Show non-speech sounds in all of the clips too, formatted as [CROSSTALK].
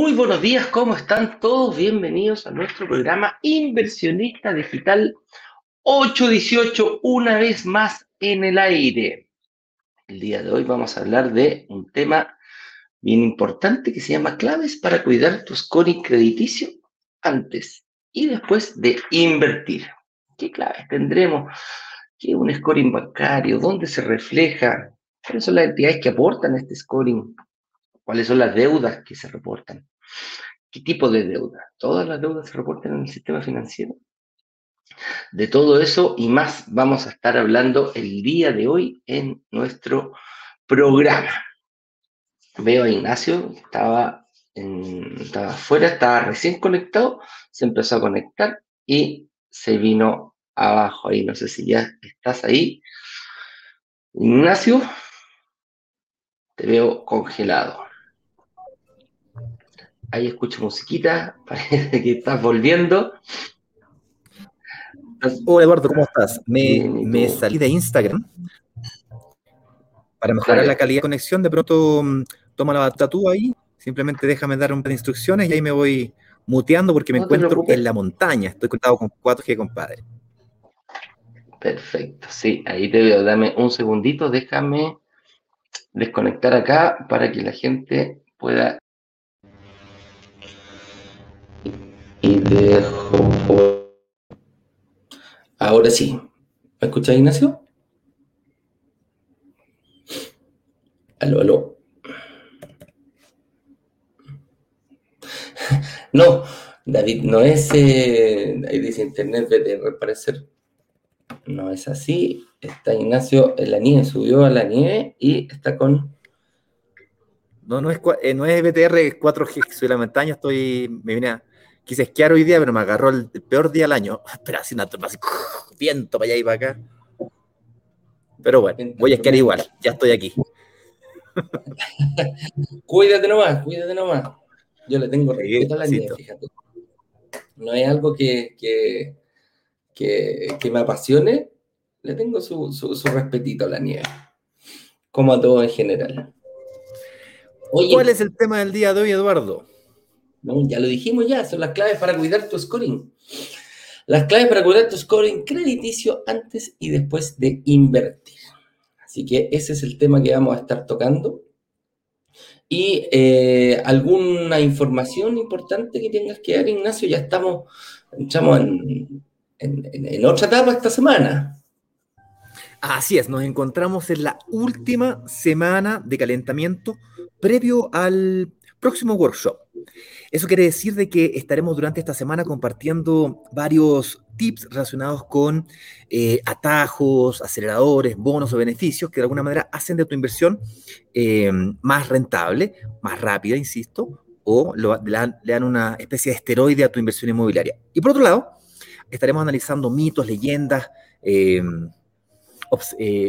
Muy buenos días, ¿cómo están todos? Bienvenidos a nuestro programa Inversionista Digital 818, una vez más en el aire. El día de hoy vamos a hablar de un tema bien importante que se llama claves para cuidar tu scoring crediticio antes y después de invertir. ¿Qué claves tendremos? ¿Qué es un scoring bancario? ¿Dónde se refleja? ¿Cuáles son las entidades que aportan este scoring? ¿Cuáles son las deudas que se reportan? ¿Qué tipo de deuda? ¿Todas las deudas se reportan en el sistema financiero? De todo eso y más vamos a estar hablando el día de hoy en nuestro programa. Veo a Ignacio, estaba, estaba afuera, estaba recién conectado, se empezó a conectar y se vino abajo ahí. No sé si ya estás ahí. Ignacio, te veo congelado. Ahí escucho musiquita, parece [LAUGHS] que estás volviendo. Hola Eduardo, ¿cómo estás? Me, salí de Instagram para mejorar la calidad de conexión. De pronto mm, toma la tatúa ahí, simplemente déjame dar un par de instrucciones y ahí me voy muteando porque me encuentro en la montaña. Estoy conectado con 4G, compadre. Perfecto, sí, ahí te veo. Dame un segundito, déjame desconectar acá para que la gente pueda y dejo Ahora sí. ¿Me escuchas, Ignacio? Aló, aló. [LAUGHS] No, David, no es. Eh, ahí dice Internet de parecer. No es así. Está Ignacio en la nieve, subió a la nieve y está con. No, no es, eh, no es BTR 4G, soy la montaña, estoy. Me vine a Quise esquiar hoy día, pero me agarró el peor día del año. [LAUGHS] Pero así una así, [LAUGHS] viento para allá y para acá. Pero bueno, voy a esquiar igual, ya estoy aquí. [LAUGHS] cuídate nomás, cuídate nomás. Yo le tengo respeto a la nieve, fíjate. No es algo que, que, que, me apasione, le tengo su, su, su, respetito a la nieve. Como a todo en general. ¿Cuál es el tema del día de hoy, Eduardo? Ya lo dijimos ya, son las claves para cuidar tu scoring. Las claves para cuidar tu scoring crediticio antes y después de invertir. Así que ese es el tema que vamos a estar tocando. Y eh, alguna información importante que tengas que dar, Ignacio, ya estamos, estamos en, en otra etapa esta semana. Así es, nos encontramos en la última semana de calentamiento previo al próximo workshop. Eso quiere decir de que estaremos durante esta semana compartiendo varios tips relacionados con eh, atajos, aceleradores, bonos o beneficios que de alguna manera hacen de tu inversión eh, más rentable, más rápida, insisto, o le, dan, una especie de esteroide a tu inversión inmobiliaria. Y por otro lado, estaremos analizando mitos, leyendas, eh,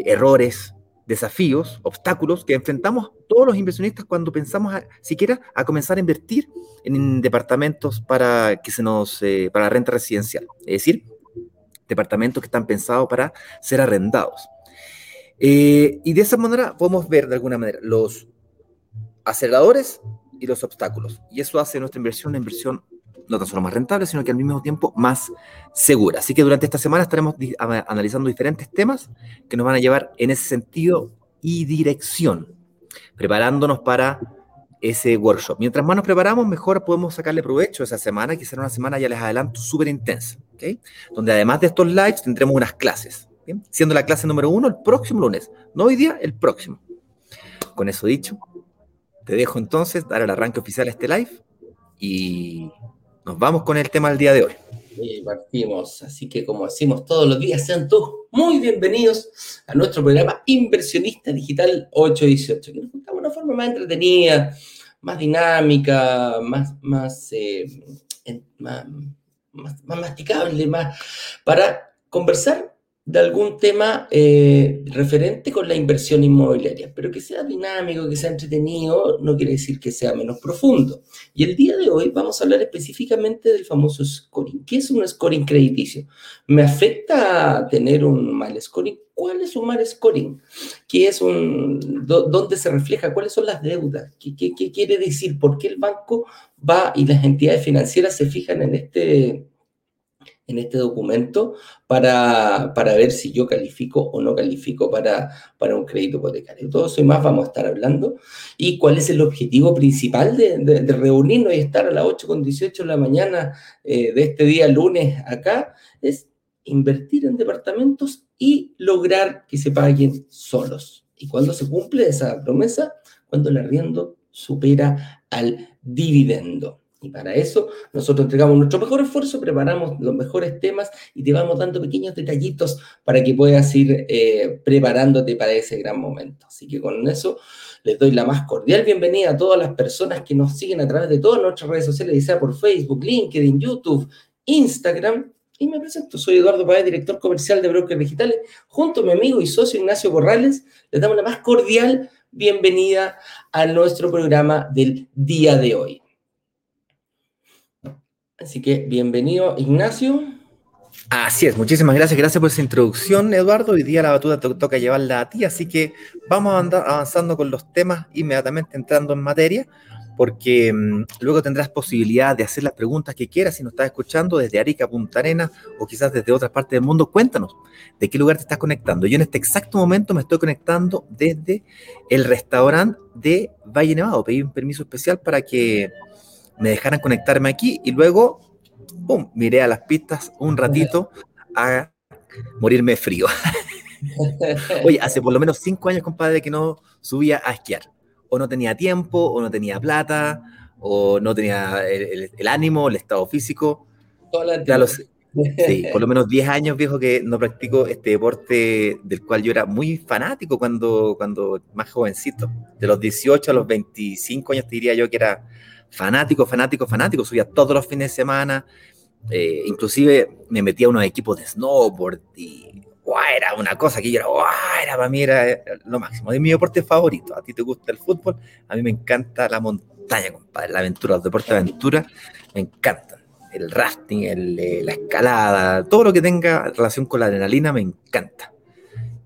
errores, desafíos, obstáculos que enfrentamos todos los inversionistas cuando pensamos siquiera a comenzar a invertir en departamentos para que se nos eh, para renta residencial, es decir, departamentos que están pensados para ser arrendados. Eh, y de esa manera podemos ver de alguna manera los aceleradores y los obstáculos. Y eso hace nuestra inversión una inversión no tan solo más rentable, sino que al mismo tiempo más segura. Así que durante esta semana estaremos analizando diferentes temas que nos van a llevar en ese sentido y dirección, preparándonos para ese workshop. Mientras más nos preparamos, mejor podemos sacarle provecho a esa semana, que será una semana, ya les adelanto, súper intensa, ¿okay? donde además de estos lives tendremos unas clases, siendo la clase número uno el próximo lunes, no hoy día, el próximo. Con eso dicho, te dejo entonces dar el arranque oficial a este live y nos vamos con el tema del día de hoy. Partimos, así que como decimos todos los días, sean todos muy bienvenidos a nuestro programa Inversionista Digital 818, que nos contamos de una forma más entretenida, más dinámica, más, más, eh, más, más, masticable, más, para conversar de algún tema eh, referente con la inversión inmobiliaria, pero que sea dinámico, que sea entretenido, no quiere decir que sea menos profundo. Y el día de hoy vamos a hablar específicamente del famoso scoring. ¿Qué es un scoring crediticio? ¿Me afecta tener un mal scoring? ¿Cuál es un mal scoring? ¿Qué es un, ¿Dónde se refleja? ¿Cuáles son las deudas? ¿Qué, qué, qué quiere decir? ¿Por qué el banco va y las entidades financieras se fijan en este en este documento para, ver si yo califico o no califico para, para un crédito hipotecario. Todo eso y más vamos a estar hablando. ¿Y cuál es el objetivo principal de, reunirnos y estar a las 8 con 18 de la mañana eh, de este día lunes acá? Es invertir en departamentos y lograr que se paguen solos. ¿Y cuando se cumple esa promesa? Cuando el arriendo supera al dividendo. Y para eso nosotros entregamos nuestro mejor esfuerzo, preparamos los mejores temas y te vamos dando pequeños detallitos para que puedas ir eh, preparándote para ese gran momento. Así que con eso les doy la más cordial bienvenida a todas las personas que nos siguen a través de todas nuestras redes sociales, sea por Facebook, LinkedIn, YouTube, Instagram. Y me presento, soy Eduardo Paez, director comercial de Brokers Digitales. Junto a mi amigo y socio Ignacio Corrales, les damos la más cordial bienvenida a nuestro programa del día de hoy. Así que bienvenido, Ignacio. Así es, muchísimas gracias, gracias por esa introducción, Eduardo. Hoy día la batuta te toca llevarla a ti, así que vamos a andar avanzando con los temas inmediatamente entrando en materia, porque mm, luego tendrás posibilidad de hacer las preguntas que quieras si nos estás escuchando desde Arica, Punta Arena o quizás desde otras partes del mundo. Cuéntanos de qué lugar te estás conectando. Yo en este exacto momento me estoy conectando desde el restaurante de Valle Nevado. Pedí un permiso especial para que me dejaran conectarme aquí y luego, ¡pum!, miré a las pistas un ratito a morirme frío. [LAUGHS] Oye, hace por lo menos cinco años, compadre, que no subía a esquiar. O no tenía tiempo, o no tenía plata, o no tenía el, ánimo, el estado físico. Ya. Sí, por lo menos [LAUGHS] 10 años, viejo, que no practico este deporte del cual yo era muy fanático cuando, cuando más jovencito. De los 18 a los 25 años te diría yo que era fanático, fanático, fanático, subía todos los fines de semana, eh, inclusive me metía a unos equipos de snowboard y era una cosa que yo era, era para mí era lo máximo, es mi deporte favorito, a ti te gusta el fútbol, a mí me encanta la montaña, compadre, la aventura, los deportes de aventura, me encantan, el rafting, eh, la escalada, todo lo que tenga relación con la adrenalina me encanta.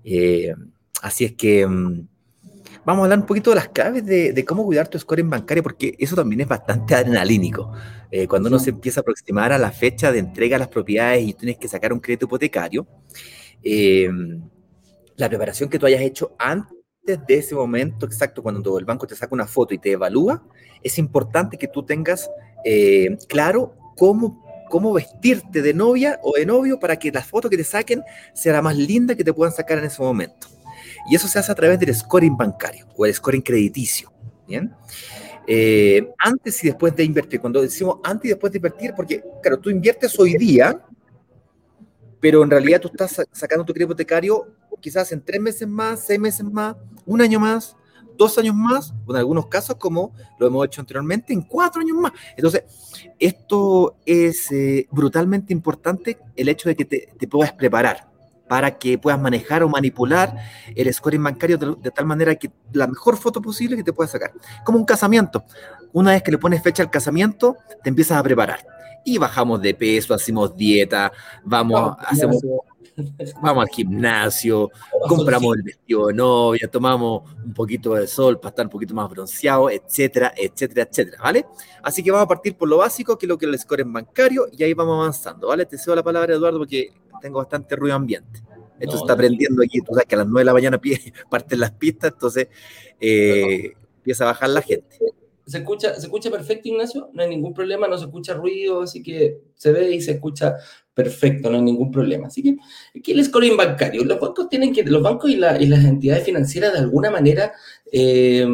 Eh, así es que... Vamos a hablar un poquito de las claves de, cómo cuidar tu score en bancario, porque eso también es bastante adrenalínico. Eh, cuando uno se empieza a aproximar a la fecha de entrega de las propiedades y tienes que sacar un crédito hipotecario, eh, la preparación que tú hayas hecho antes de ese momento exacto, cuando el banco te saca una foto y te evalúa, es importante que tú tengas eh, claro cómo cómo vestirte de novia o de novio para que la foto que te saquen sea la más linda que te puedan sacar en ese momento. Y eso se hace a través del scoring bancario o el scoring crediticio. ¿bien? Eh, antes y después de invertir, cuando decimos antes y después de invertir, porque, claro, tú inviertes hoy día, pero en realidad tú estás sacando tu crédito hipotecario quizás en tres meses más, seis meses más, un año más, dos años más, o en algunos casos, como lo hemos hecho anteriormente, en cuatro años más. Entonces, esto es eh, brutalmente importante, el hecho de que te, te puedas preparar para que puedas manejar o manipular el scoring bancario de, tal manera que la mejor foto posible que te puedas sacar. Como un casamiento. Una vez que le pones fecha al casamiento, te empiezas a preparar. Y bajamos de peso, hacemos dieta, vamos, hacemos, vamos al gimnasio, compramos el vestido de novia, tomamos un poquito de sol para estar un poquito más bronceado, etcétera, etcétera, etcétera, ¿vale? Así que vamos a partir por lo básico, que es lo que es el scoring bancario, y ahí vamos avanzando, ¿vale? Te cedo la palabra, Eduardo, porque tengo bastante ruido ambiente. Esto se está aprendiendo aquí, tú sabes que a las 9 de la mañana [LAUGHS] parten las pistas, entonces eh, empieza a bajar la gente. ¿Se escucha, ¿Se escucha perfecto, Ignacio? No hay ningún problema, no se escucha ruido, así que se ve y se escucha perfecto, no hay ningún problema. Así que aquí el scoring bancario. Los bancos tienen que, los bancos y, las entidades financieras de alguna manera eh,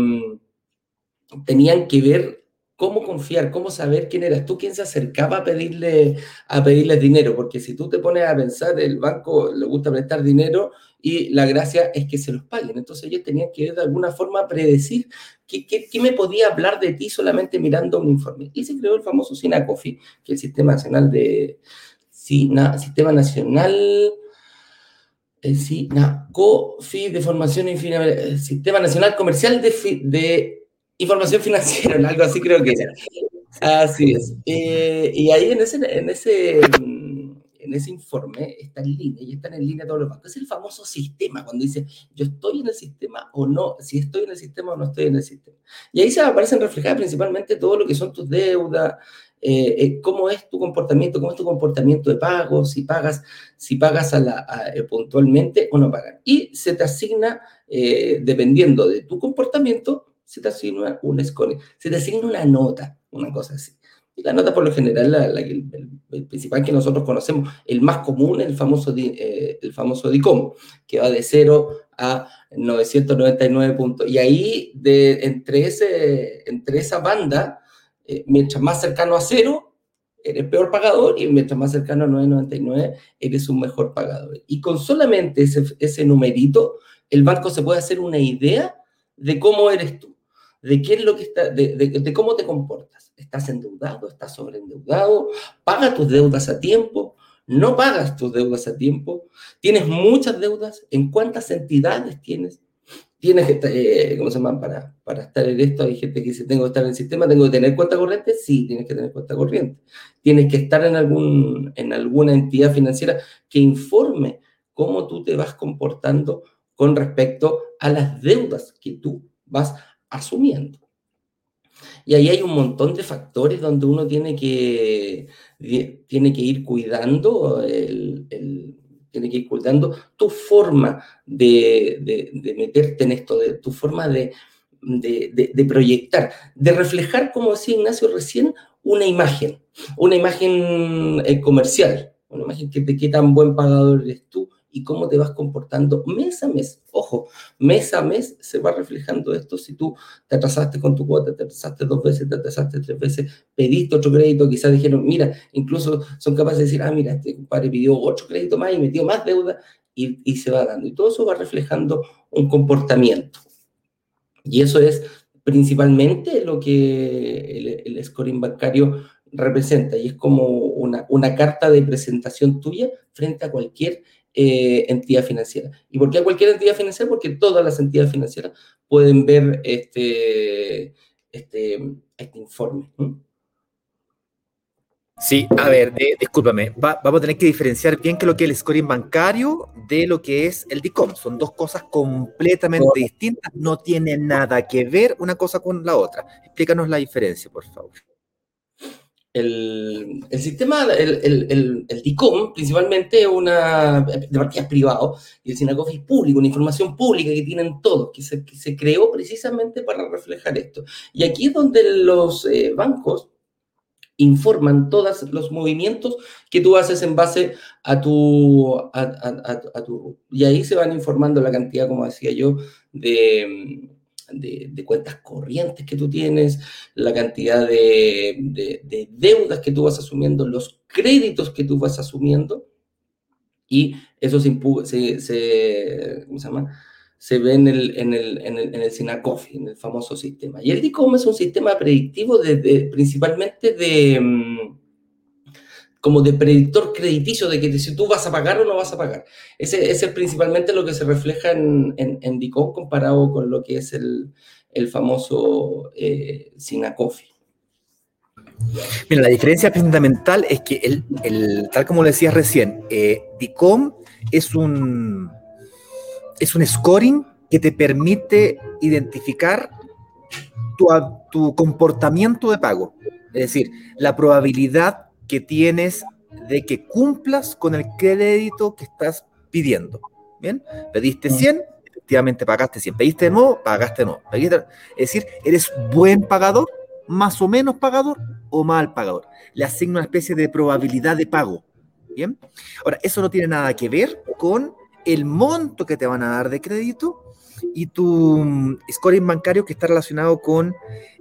tenían que ver cómo confiar, cómo saber quién eras tú, quién se acercaba a pedirle, a pedirle dinero, porque si tú te pones a pensar, el banco le gusta prestar dinero y la gracia es que se los paguen. Entonces ellos tenían que de alguna forma predecir qué, qué, me podía hablar de ti solamente mirando un informe. Y se creó el famoso SINACOFI, que es el Sistema Nacional de... Sistema Nacional Eh, no, COFI de Formación y eh, Sistema Nacional Comercial de, de Información Financiera, [LAUGHS] algo así creo que era. Así es. Eh, y ahí en ese, en ese en ese informe está en línea y están en línea todos los bancos. Es el famoso sistema, cuando dice yo estoy en el sistema o no, si estoy en el sistema o no estoy en el sistema. Y ahí se aparecen reflejadas principalmente todo lo que son tus deudas, eh, eh, cómo es tu comportamiento, cómo es tu comportamiento de pago, si pagas, si pagas eh, puntualmente o no pagas. Y se te asigna, dependiendo de tu comportamiento, se te asigna un score, se te asigna una nota, una cosa así. Y la nota por lo general, el, principal que nosotros conocemos, el más común, el famoso, eh, el famoso DICOM, que va de 0 a 999 puntos. Y ahí, de, entre, ese, entre esa banda, eh, mientras más cercano a 0, eres peor pagador, y mientras más cercano a 999, eres un mejor pagador. Y con solamente ese, ese numerito, el banco se puede hacer una idea de cómo eres tú, de qué es lo que está, de, de cómo te comportas. Estás endeudado, estás sobreendeudado, paga tus deudas a tiempo, no pagas tus deudas a tiempo, tienes muchas deudas, ¿en cuántas entidades tienes? Tienes que, eh, ¿cómo se llama? Para, para estar en esto, hay gente que dice, tengo que estar en el sistema, tengo que tener cuenta corriente, sí, tienes que tener cuenta corriente. Tienes que estar en, algún, en alguna entidad financiera que informe cómo tú te vas comportando con respecto a las deudas que tú vas asumiendo. Y ahí hay un montón de factores donde uno tiene que, tiene que ir cuidando, el, tiene que ir cuidando tu forma de, de, meterte en esto, de, tu forma de, de, proyectar, de reflejar, como decía Ignacio recién, una imagen, una imagen eh, comercial, una imagen que de qué tan buen pagador eres tú, y cómo te vas comportando mes a mes. Ojo, mes a mes se va reflejando esto. Si tú te atrasaste con tu cuota, te atrasaste dos veces, te atrasaste tres veces, pediste otro crédito, quizás dijeron, mira, incluso son capaces de decir, ah, mira, este compadre pidió otro crédito más y metió más deuda y, y se va dando. Y todo eso va reflejando un comportamiento. Y eso es principalmente lo que el, el scoring bancario representa y es como una, una carta de presentación tuya frente a cualquier eh, entidad financiera. ¿Y por qué cualquier entidad financiera? Porque todas las entidades financieras pueden ver este, este, este informe. Sí, a ver, discúlpame, vamos a tener que diferenciar bien que lo que es el scoring bancario de lo que es el DICOM. Son dos cosas completamente distintas, no tienen nada que ver una cosa con la otra. Explícanos la diferencia, por favor el, el sistema, el, el, el, DICOM, principalmente una de partidas privado, y el SINACOF es público, una información pública que tienen todos, que se, que se creó precisamente para reflejar esto. Y aquí es donde los eh, bancos informan todos los movimientos que tú haces en base a tu, a, a, a tu... Y ahí se van informando la cantidad, como decía yo, de de, cuentas corrientes que tú tienes, la cantidad de, deudas que tú vas asumiendo, los créditos que tú vas asumiendo, y eso se, se, se, ¿cómo se ve en el, en el, en el, en el SINACOFI, en el famoso sistema. Y el DICOM es un sistema predictivo de, principalmente de, mm, como de predictor crediticio de que si tú vas a pagar o no vas a pagar. Ese, es principalmente lo que se refleja en, en, DICOM comparado con lo que es el, el famoso eh, SINACOFI. Mira, la diferencia fundamental es que, el, el tal como lo decías recién, eh, DICOM es un, es un scoring que te permite identificar tu, tu comportamiento de pago. Es decir, la probabilidad que tienes de que cumplas con el crédito que estás pidiendo. ¿Bien? Pediste 100, mm. efectivamente pagaste 100. Pediste de nuevo, pagaste de nuevo. Es decir, eres buen pagador, más o menos pagador o mal pagador. Le asigna una especie de probabilidad de pago. ¿Bien? Ahora, eso no tiene nada que ver con el monto que te van a dar de crédito y tu mm, scoring bancario que está relacionado con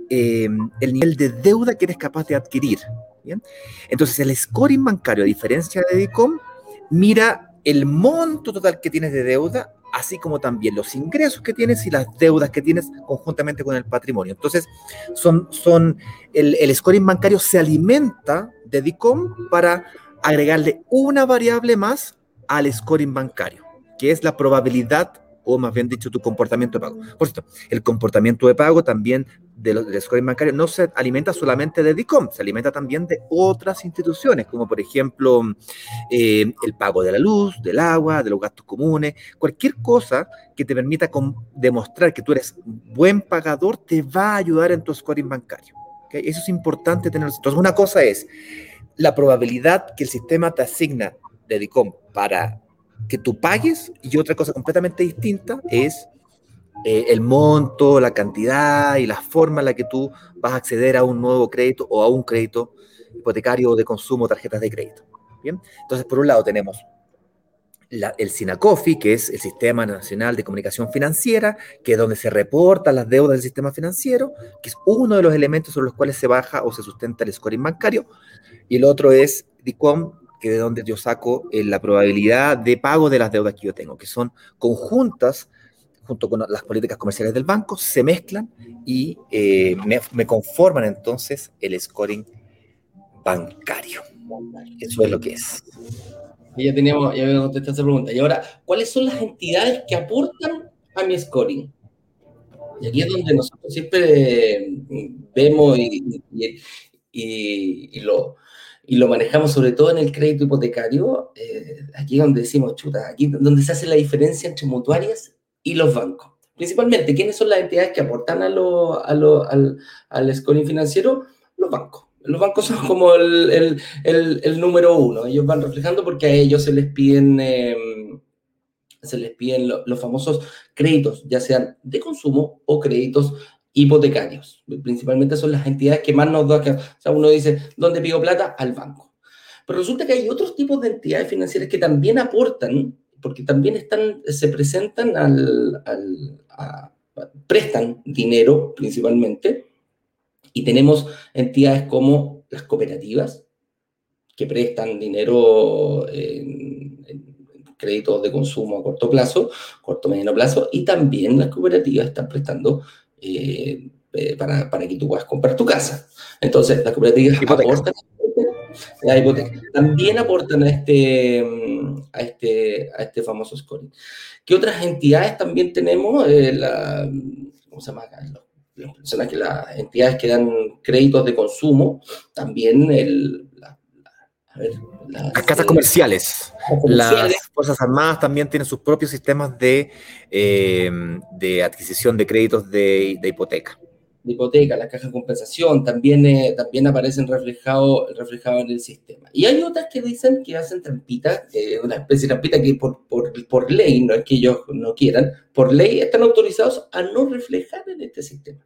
eh, el nivel de deuda que eres capaz de adquirir. Entonces, el scoring bancario, a diferencia de DICOM, mira el monto total que tienes de deuda, así como también los ingresos que tienes y las deudas que tienes conjuntamente con el patrimonio. Entonces, son, son el, el scoring bancario se alimenta de DICOM para agregarle una variable más al scoring bancario. que es la probabilidad o más bien dicho, tu comportamiento de pago. Por cierto, el comportamiento de pago también de los, del scoring bancario no se alimenta solamente de DICOM, se alimenta también de otras instituciones, como por ejemplo eh, el pago de la luz, del agua, de los gastos comunes, cualquier cosa que te permita demostrar que tú eres buen pagador te va a ayudar en tu scoring bancario. Eso es importante tenerlo. Entonces, una cosa es la probabilidad que el sistema te asigna de DICOM para que tú pagues y otra cosa completamente distinta es eh, el monto, la cantidad y la forma en la que tú vas a acceder a un nuevo crédito o a un crédito hipotecario de consumo, tarjetas de crédito. Bien, entonces por un lado tenemos el SINACOFI, que es el Sistema Nacional de Comunicación Financiera, que es donde se reportan las deudas del sistema financiero, que es uno de los elementos sobre los cuales se baja o se sustenta el scoring bancario, y el otro es DICOM, que de donde yo saco eh, la probabilidad de pago de las deudas que yo tengo, que son conjuntas junto con las políticas comerciales del banco, se mezclan y eh, me, conforman entonces el scoring bancario. Eso es lo que es. Ya teníamos, ya habíamos contestado esa pregunta. Y ahora, ¿cuáles son las entidades que aportan a mi scoring? Y aquí es donde nosotros siempre eh, vemos y, y lo, y lo manejamos sobre todo en el crédito hipotecario, eh, aquí donde decimos, chuta, aquí donde se hace la diferencia entre mutuarias y los bancos. Principalmente, ¿quiénes son las entidades que aportan a lo, al, al scoring financiero? Los bancos. Los bancos son como el, el, el, número uno. Ellos van reflejando porque a ellos se les piden, eh, se les piden los famosos créditos, ya sean de consumo o créditos hipotecarios. Principalmente son las entidades que más nos da. O sea, uno dice, ¿dónde pido plata? Al banco. Pero resulta que hay otros tipos de entidades financieras que también aportan, porque también están, se presentan al, prestan dinero principalmente, y tenemos entidades como las cooperativas, que prestan dinero en, en, créditos de consumo a corto plazo, corto mediano plazo, y también las cooperativas están prestando eh, eh, para, para, que tú puedas comprar tu casa. Entonces, las cooperativas aportan la hipoteca. También aportan a este, a este, a este famoso scoring. ¿Qué otras entidades también tenemos? Eh, la, ¿Cómo se llama? Los, que las entidades que dan créditos de consumo, también el, las, casas comerciales. Las Fuerzas Armadas también tienen sus propios sistemas de, eh, de adquisición de créditos de, de, hipoteca. De hipoteca, las cajas de compensación también, eh, también aparecen reflejados reflejado en el sistema. Y hay otras que dicen que hacen trampitas, eh, una especie de trampita que por, por, por ley, no es que ellos no quieran, por ley están autorizados a no reflejar en este sistema.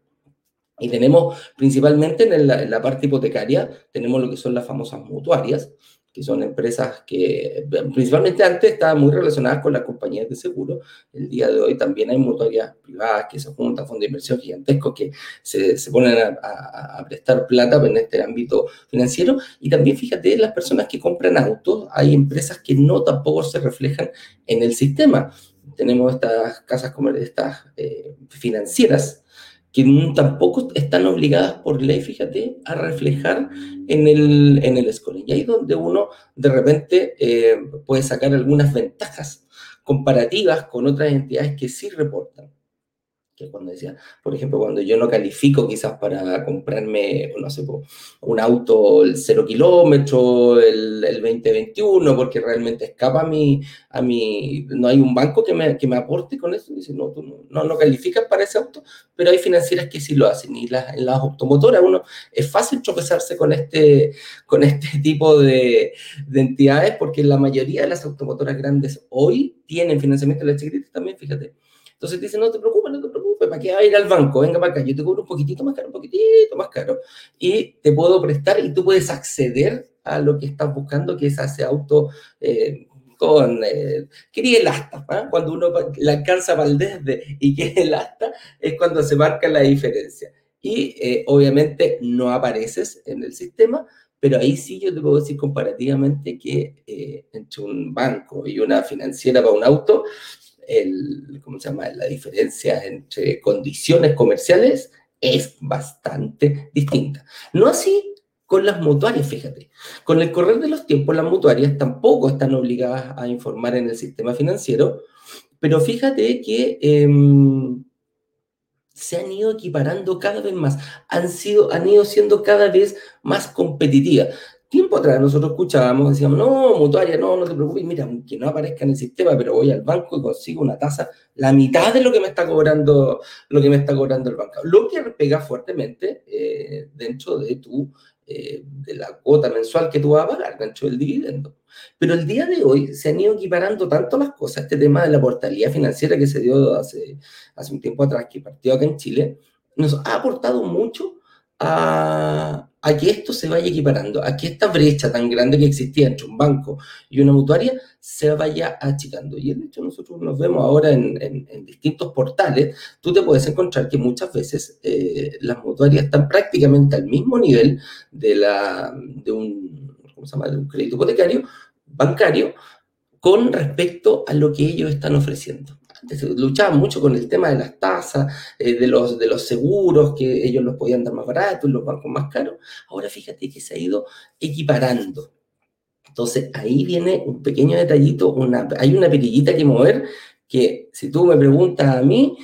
Y tenemos principalmente en la, en la, parte hipotecaria, tenemos lo que son las famosas mutuarias, que son empresas que principalmente antes estaban muy relacionadas con las compañías de seguro. El día de hoy también hay mutuarias privadas que se juntan, fondos de inversión gigantescos que se, se ponen a, a, prestar plata en este ámbito financiero. Y también fíjate, las personas que compran autos, hay empresas que no tampoco se reflejan en el sistema. Tenemos estas casas estas eh, financieras que tampoco están obligadas por ley, fíjate, a reflejar en el, en el scoring. Y ahí es donde uno de repente eh, puede sacar algunas ventajas comparativas con otras entidades que sí reportan que cuando decía, por ejemplo, cuando yo no califico quizás para comprarme, no sé, un auto el cero kilómetro, el, el 2021, porque realmente escapa a mi, a mi, no hay un banco que me, que me aporte con eso, dice, no, tú no, no, calificas para ese auto, pero hay financieras que sí lo hacen, y las, las automotoras, uno, es fácil tropezarse con este, con este [LAUGHS] tipo de, de entidades, porque la mayoría de las automotoras grandes hoy tienen financiamiento de la chiquitita también, fíjate, entonces dicen, no te preocupes, no te preocupes, ¿para qué va a ir al banco? Venga para acá, yo te cobro un poquitito más caro, un poquitito más caro, y te puedo prestar y tú puedes acceder a lo que estás buscando, que es ese auto eh, con... Eh, quería el asta, ¿eh? cuando uno la alcanza para el desde y quiere el asta, es cuando se marca la diferencia. Y eh, obviamente no apareces en el sistema, pero ahí sí yo te puedo decir comparativamente que eh, entre un banco y una financiera para un auto, el, ¿cómo se llama? La diferencia entre condiciones comerciales es bastante distinta. No así con las mutuarias, fíjate. Con el correr de los tiempos, las mutuarias tampoco están obligadas a informar en el sistema financiero, pero fíjate que em, se han ido equiparando cada vez más, han, sido, han ido siendo cada vez más competitivas. Tiempo atrás nosotros escuchábamos, decíamos, no, mutuaria, no, no te preocupes, mira, que no aparezca en el sistema, pero voy al banco y consigo una tasa, la mitad de lo que me está cobrando, lo que me está cobrando el banco. Lo que pega fuertemente eh, dentro de tu eh, de la cuota mensual que tú vas a pagar, dentro del dividendo. Pero el día de hoy se han ido equiparando tanto las cosas, este tema de la portabilidad financiera que se dio hace, hace un tiempo atrás, que partió acá en Chile, nos ha aportado mucho a, a que esto se vaya equiparando, a que esta brecha tan grande que existía entre un banco y una mutuaria se vaya achicando. Y de hecho nosotros nos vemos ahora en, en, distintos portales, tú te puedes encontrar que muchas veces eh, las mutuarias están prácticamente al mismo nivel de, la, de, un, ¿cómo se llama? de un crédito hipotecario bancario con respecto a lo que ellos están ofreciendo luchaban mucho con el tema de las tasas, eh, de, los, de los seguros, que ellos los podían dar más baratos, los bancos más caros. Ahora fíjate que se ha ido equiparando. Entonces ahí viene un pequeño detallito, una, hay una perillita que mover que si tú me preguntas a mí,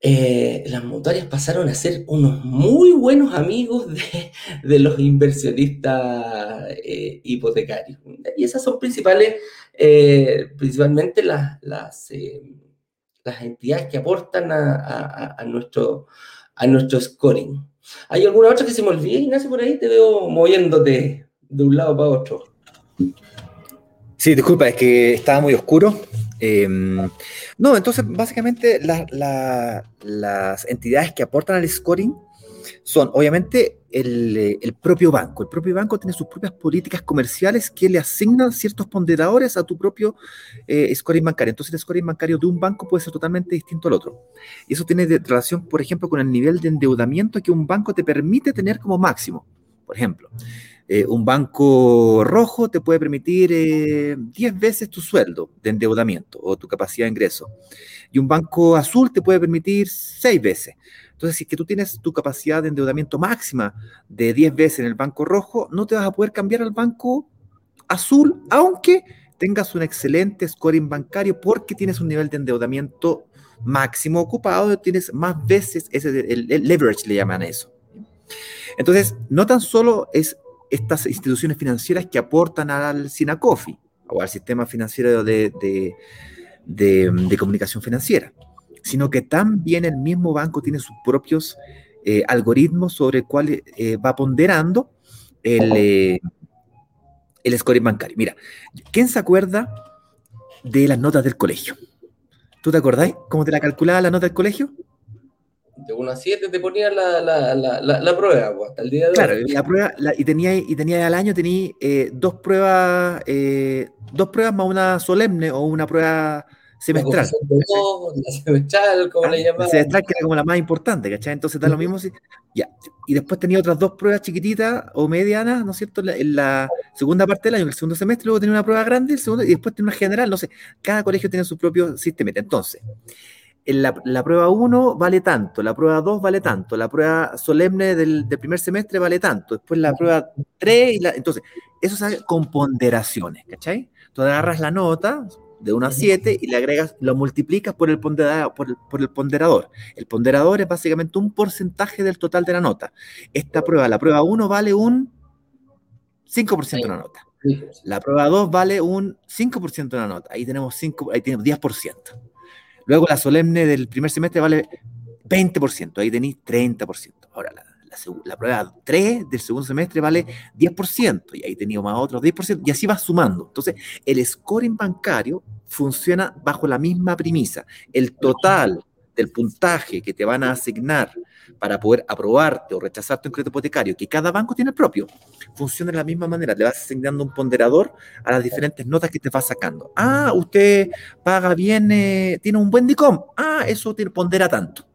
eh, las mutuarias pasaron a ser unos muy buenos amigos de, los inversionistas eh, hipotecarios. Y esas son principales, eh, principalmente las, las, las, entidades que aportan a, a, nuestro, a nuestro scoring. ¿Hay alguna otra que se me olvide, Ignacio, por ahí? Te veo moviéndote de un lado para otro. Sí, disculpa, es que estaba muy oscuro. Em, no, entonces básicamente las entidades que aportan al scoring son obviamente el, propio banco. El propio banco tiene sus propias políticas comerciales que le asignan ciertos ponderadores a tu propio eh, bancario. Entonces el scoring bancario de un banco puede ser totalmente distinto al otro. Y eso tiene relación, por ejemplo, con el nivel de endeudamiento que un banco te permite tener como máximo. Por ejemplo, eh, un banco rojo te puede permitir 10 eh, veces tu sueldo de endeudamiento o tu capacidad de ingreso. Y un banco azul te puede permitir 6 veces. Entonces, si es que tú tienes tu capacidad de endeudamiento máxima de 10 veces en el banco rojo, no te vas a poder cambiar al banco azul, aunque tengas un excelente scoring bancario porque tienes un nivel de endeudamiento máximo ocupado, tienes más veces, ese, el, leverage le llaman eso. Entonces, no tan solo es estas instituciones financieras que aportan al SINACOFI o al sistema financiero de, comunicación financiera, sino que también el mismo banco tiene sus propios eh, algoritmos sobre cuál eh, va ponderando el, eh, el scoring bancario. Mira, ¿quién se acuerda de las notas del colegio? ¿Tú te acordás cómo te la calculaba la nota del colegio? de 1 a 7 te ponía la, la, la, la, prueba, pues, hasta el día de hoy. Claro, la prueba, y tenía y tenía al año tenía eh, dos pruebas, eh, dos pruebas más una solemne o una prueba semestral. La, semestral, como le llamaban. La semestral que era como la más importante, ¿cachai? Entonces da lo mismo si, ya. Y después tenía otras dos pruebas chiquititas o medianas, ¿no es cierto? En la, segunda parte del año, el segundo semestre, luego tenía una prueba grande, el segundo, y después tenía una general, no sé. Cada colegio tiene su propio sistema. Entonces, la, prueba 1 vale tanto, la prueba 2 vale tanto, la prueba solemne del, primer semestre vale tanto, después la prueba 3 y la... Entonces, eso sale con ponderaciones, ¿cachai? Tú agarras la nota de 1 a 7 y le agregas, lo multiplicas por el, ponderador, por, el, ponderador. El ponderador es básicamente un porcentaje del total de la nota. Esta prueba, la prueba 1 vale un 5% de la nota. La prueba 2 vale un 5% de la nota. Ahí tenemos, 5, ahí tenemos 10%. Luego la solemne del primer semestre vale 20%, ahí tenéis 30%. Ahora la, prueba 3 del segundo semestre vale 10%, y ahí tenéis más otros 10%, y así va sumando. Entonces, el scoring bancario funciona bajo la misma premisa. El total del puntaje que te van a asignar para poder aprobarte o rechazarte un crédito hipotecario, que cada banco tiene el propio, funciona de la misma manera. Le vas asignando un ponderador a las diferentes notas que te va sacando. Ah, usted paga bien, eh, tiene un buen DICOM. Ah, eso tiene, pondera tanto.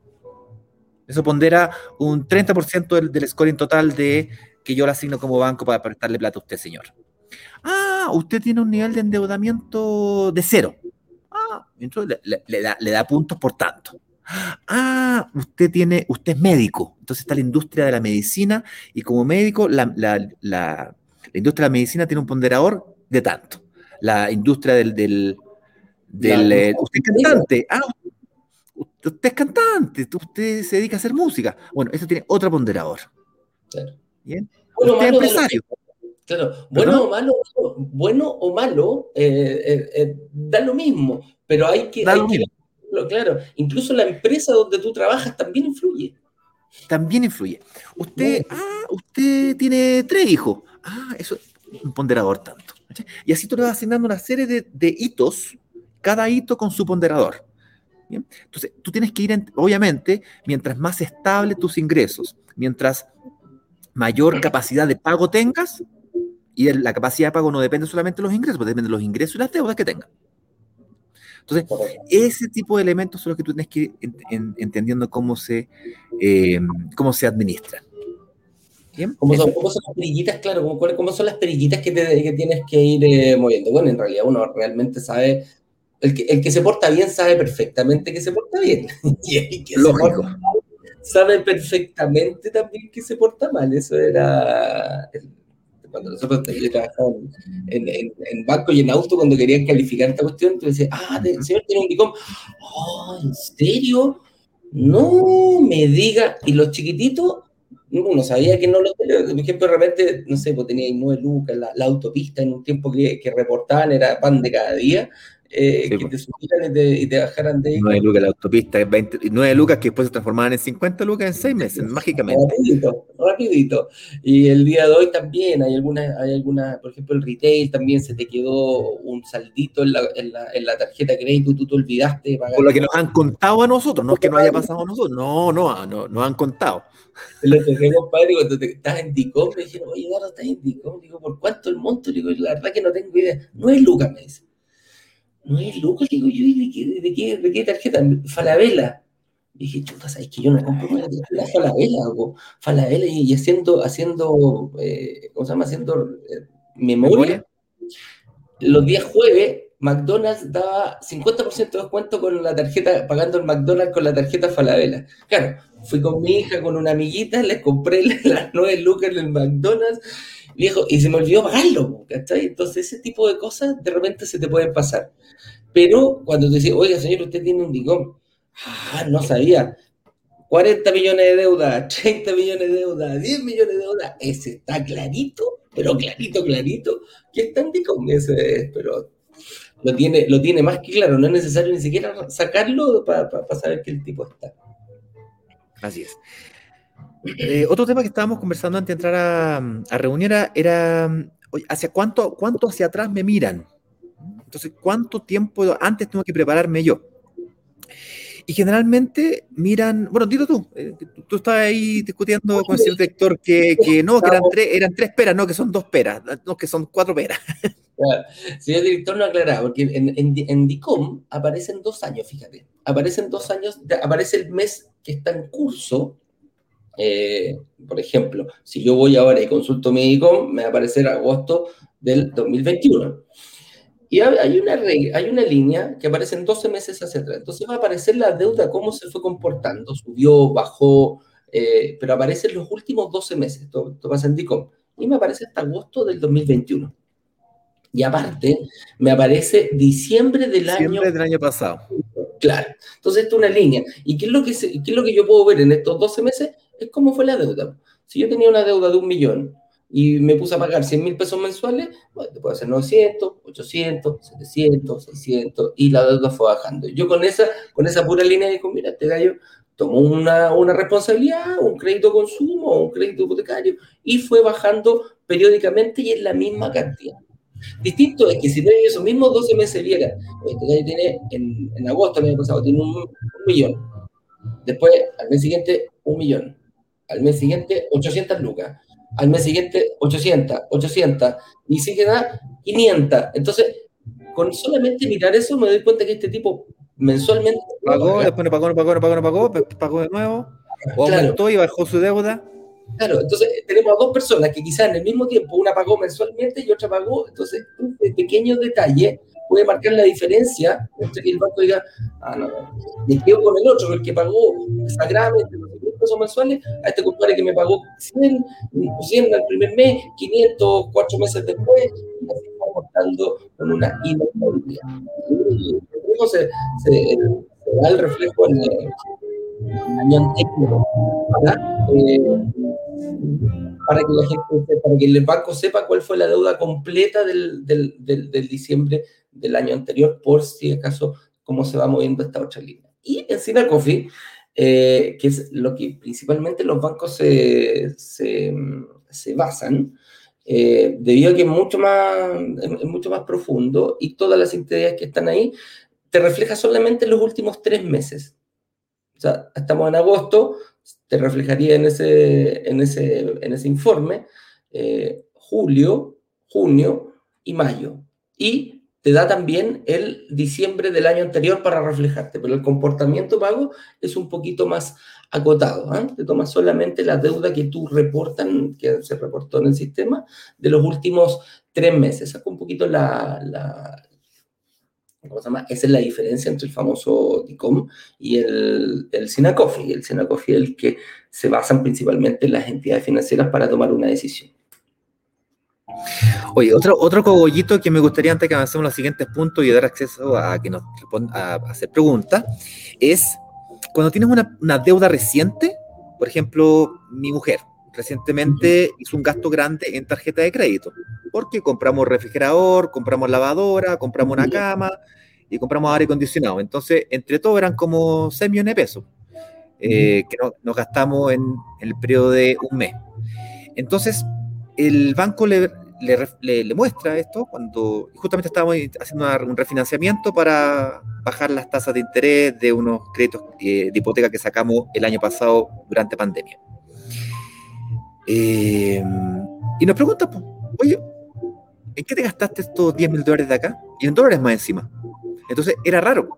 Eso pondera un 30% del, del scoring total de que yo le asigno como banco para prestarle plata a usted, señor. Ah, usted tiene un nivel de endeudamiento de cero. Ah, entonces le, da, le da puntos por tanto. Ah, usted tiene, usted es médico, entonces está la industria de la medicina y como médico la, industria de la medicina tiene un ponderador de tanto. La industria del, del, eh, usted es cantante, ah, usted es cantante, usted se dedica a hacer música. Bueno, eso tiene otro ponderador. Claro. ¿Bien? usted es empresario. Claro, bueno o malo, bueno o malo, eh, eh, da lo mismo, pero hay que, hay que claro. Incluso la empresa donde tú trabajas también influye. También influye. Usted, ah, usted tiene tres hijos. Ah, eso es un ponderador tanto. Y así tú le vas asignando una serie de, hitos, cada hito con su ponderador. Entonces, tú tienes que ir, obviamente, mientras más estable tus ingresos, mientras mayor capacidad de pago tengas, y la capacidad de pago no depende solamente de los ingresos, depende de los ingresos y las deudas que tengas. Entonces, ese tipo de elementos son los que tú tienes que ir entendiendo cómo se, eh, cómo se administran. ¿Cómo son, las perillitas, claro? ¿Cómo, son las perillitas que, tienes que ir eh, moviendo? Bueno, en realidad uno realmente sabe, el que, el que se porta bien sabe perfectamente que se porta bien. [LAUGHS] y el que Lógico. sabe perfectamente también que se porta mal. Eso era cuando nosotros trabajábamos en, en, en, banco y en auto, cuando querían calificar esta cuestión, tú decías, ah, el señor tiene un DICOM. Oh, ¿en serio? No me diga. Y los chiquititos, uno sabía que no los tenía. Por ejemplo, realmente, no sé, pues tenía nueve lucas, la, la, autopista en un tiempo que, que reportaban era pan de cada día eh, que te subieran y te, y te, bajaran de ahí. 9 lucas la autopista, 20, 9 lucas que después se transformaban en 50 lucas en 6 meses, mágicamente. Rapidito, rapidito. Y el día de hoy también hay algunas, hay alguna, por ejemplo, el retail también se te quedó un saldito en la, en la, en la tarjeta de crédito, tú te olvidaste pagar. Por lo que nos han contado a nosotros, no es que nos haya pasado a nosotros, no, no, no, nos han contado. Lo que compadre, cuando te, estás en Dicom, me dijeron, oye, Eduardo, estás en Dicom. Digo, ¿por cuánto el monto? Digo, la verdad que no tengo idea. No es lucas, me dice no es loco, digo yo, ¿y de qué, de qué, de qué tarjeta? Falabella. dije, chuta, ¿sabes que yo no compro una tarjeta Falabella? Hago Falabella y, haciendo, haciendo eh, ¿cómo se llama? Haciendo eh, memoria. Los días jueves, McDonald's daba 50% de descuento con la tarjeta, pagando el McDonald's con la tarjeta Falabella. Claro, fui con mi hija, con una amiguita, les compré [LAUGHS] las nueve lucas en el McDonald's viejo, y se me olvidó pagarlo, ¿cachai? Entonces ese tipo de cosas de repente se te pueden pasar. Pero cuando te dice, oiga, señor, usted tiene un digón, ah, no sabía, 40 millones de deuda, 30 millones de deuda, 10 millones de deuda, ese está clarito, pero clarito, clarito, que está en DICOM, ese es, pero lo tiene, lo tiene más que claro, no es necesario ni siquiera sacarlo para saber que el tipo está. Así es. Eh, otro tema que estábamos conversando antes de entrar a, reunión era, ¿hacia cuánto, cuánto hacia atrás me miran? Entonces, ¿cuánto tiempo antes tengo que prepararme yo? Y generalmente miran, bueno, dilo tú, eh, tú estás ahí discutiendo con el director que, que no, que eran tres, eran tres peras, no, que son dos peras, no, que son cuatro peras. Claro. Señor director no aclara, porque en, en, en, DICOM aparecen dos años, fíjate, aparecen dos años, aparece el mes que está en curso eh, por ejemplo, si yo voy ahora y consulto médico, me va a aparecer agosto del 2021. Y hay una, hay una línea que aparece en 12 meses hacia atrás. Entonces va a aparecer la deuda, cómo se fue comportando, subió, bajó, eh, pero aparece en los últimos 12 meses. Esto, pasa en DICOM. Y me aparece hasta agosto del 2021. Y aparte, me aparece diciembre del año... del año pasado. Claro. Entonces, esto es una línea. ¿Y qué es, lo que qué es lo que yo puedo ver en estos 12 meses? Es como fue la deuda. Si yo tenía una deuda de un millón y me puse a pagar 100 mil pesos mensuales, bueno, te puedo hacer 900, 800, 700, 600, y la deuda fue bajando. Yo con esa, con esa pura línea digo, mira, este gallo tomó una, una responsabilidad, un crédito consumo, un crédito hipotecario, y fue bajando periódicamente y en la misma cantidad. Distinto es que si en esos mismos 12 meses viera, este gallo tiene, en, agosto del año pasado, tiene un millón, después al mes siguiente un millón, al mes siguiente 800 lucas, al mes siguiente 800, 800, y si queda 500. Entonces, con solamente mirar eso me doy cuenta que este tipo mensualmente... Pagó, después no pagó, no pagó, no pagó, no pagó, pagó de nuevo, o aumentó y bajó su deuda. Claro, entonces tenemos a dos personas que quizás en el mismo tiempo, una pagó mensualmente y otra pagó, entonces un pequeño detalle puede marcar la diferencia entre que el banco diga, ah, no, me con el otro, el que pagó sagradamente los pesos mensuales, a este compadre que me pagó 100, 100 al primer mes, 500 cuatro meses después, y así vamos dando con una inestabilidad. Eso se, se, da el reflejo en el, anterior, ¿verdad? Eh, para que la gente, para que el banco sepa cuál fue la deuda completa del, del, del, del, diciembre del año anterior, por si acaso cómo se va moviendo esta otra línea. Y en Sinacofi, eh, que es lo que principalmente los bancos se, se, se basan, eh, debido a que es mucho, más, es mucho más profundo y todas las entidades que están ahí te refleja solamente los últimos tres meses. O sea, estamos en agosto, te reflejaría en ese, en ese, en ese informe eh, julio, junio y mayo. Y te da también el diciembre del año anterior para reflejarte, pero el comportamiento pago es un poquito más acotado. ¿eh? Te toma solamente la deuda que tú reportan, que se reportó en el sistema, de los últimos tres meses. Saca un poquito la, la, ¿cómo se llama? Esa es la diferencia entre el famoso DICOM y el, el SINACOFI. El SINACOFI es el que se basan principalmente en las entidades financieras para tomar una decisión. Oye, otro, otro cogollito que me gustaría antes que avancemos los siguientes puntos y dar acceso a que nos responda, a hacer preguntas, es cuando tienes una, una deuda reciente, por ejemplo, mi mujer recientemente hizo un gasto grande en tarjeta de crédito, porque compramos refrigerador, compramos lavadora, compramos una cama y compramos aire acondicionado. Entonces, entre todo eran como 6 millones de pesos eh, que no, nos gastamos en, en, el periodo de un mes. Entonces, el banco le, le, le, le muestra esto cuando justamente estábamos haciendo una, un refinanciamiento para bajar las tasas de interés de unos créditos eh, de hipoteca que sacamos el año pasado durante pandemia. Eh, y nos pregunta, pues, oye, ¿en qué te gastaste estos 10 mil dólares de acá? Y en dólares más encima. Entonces era raro.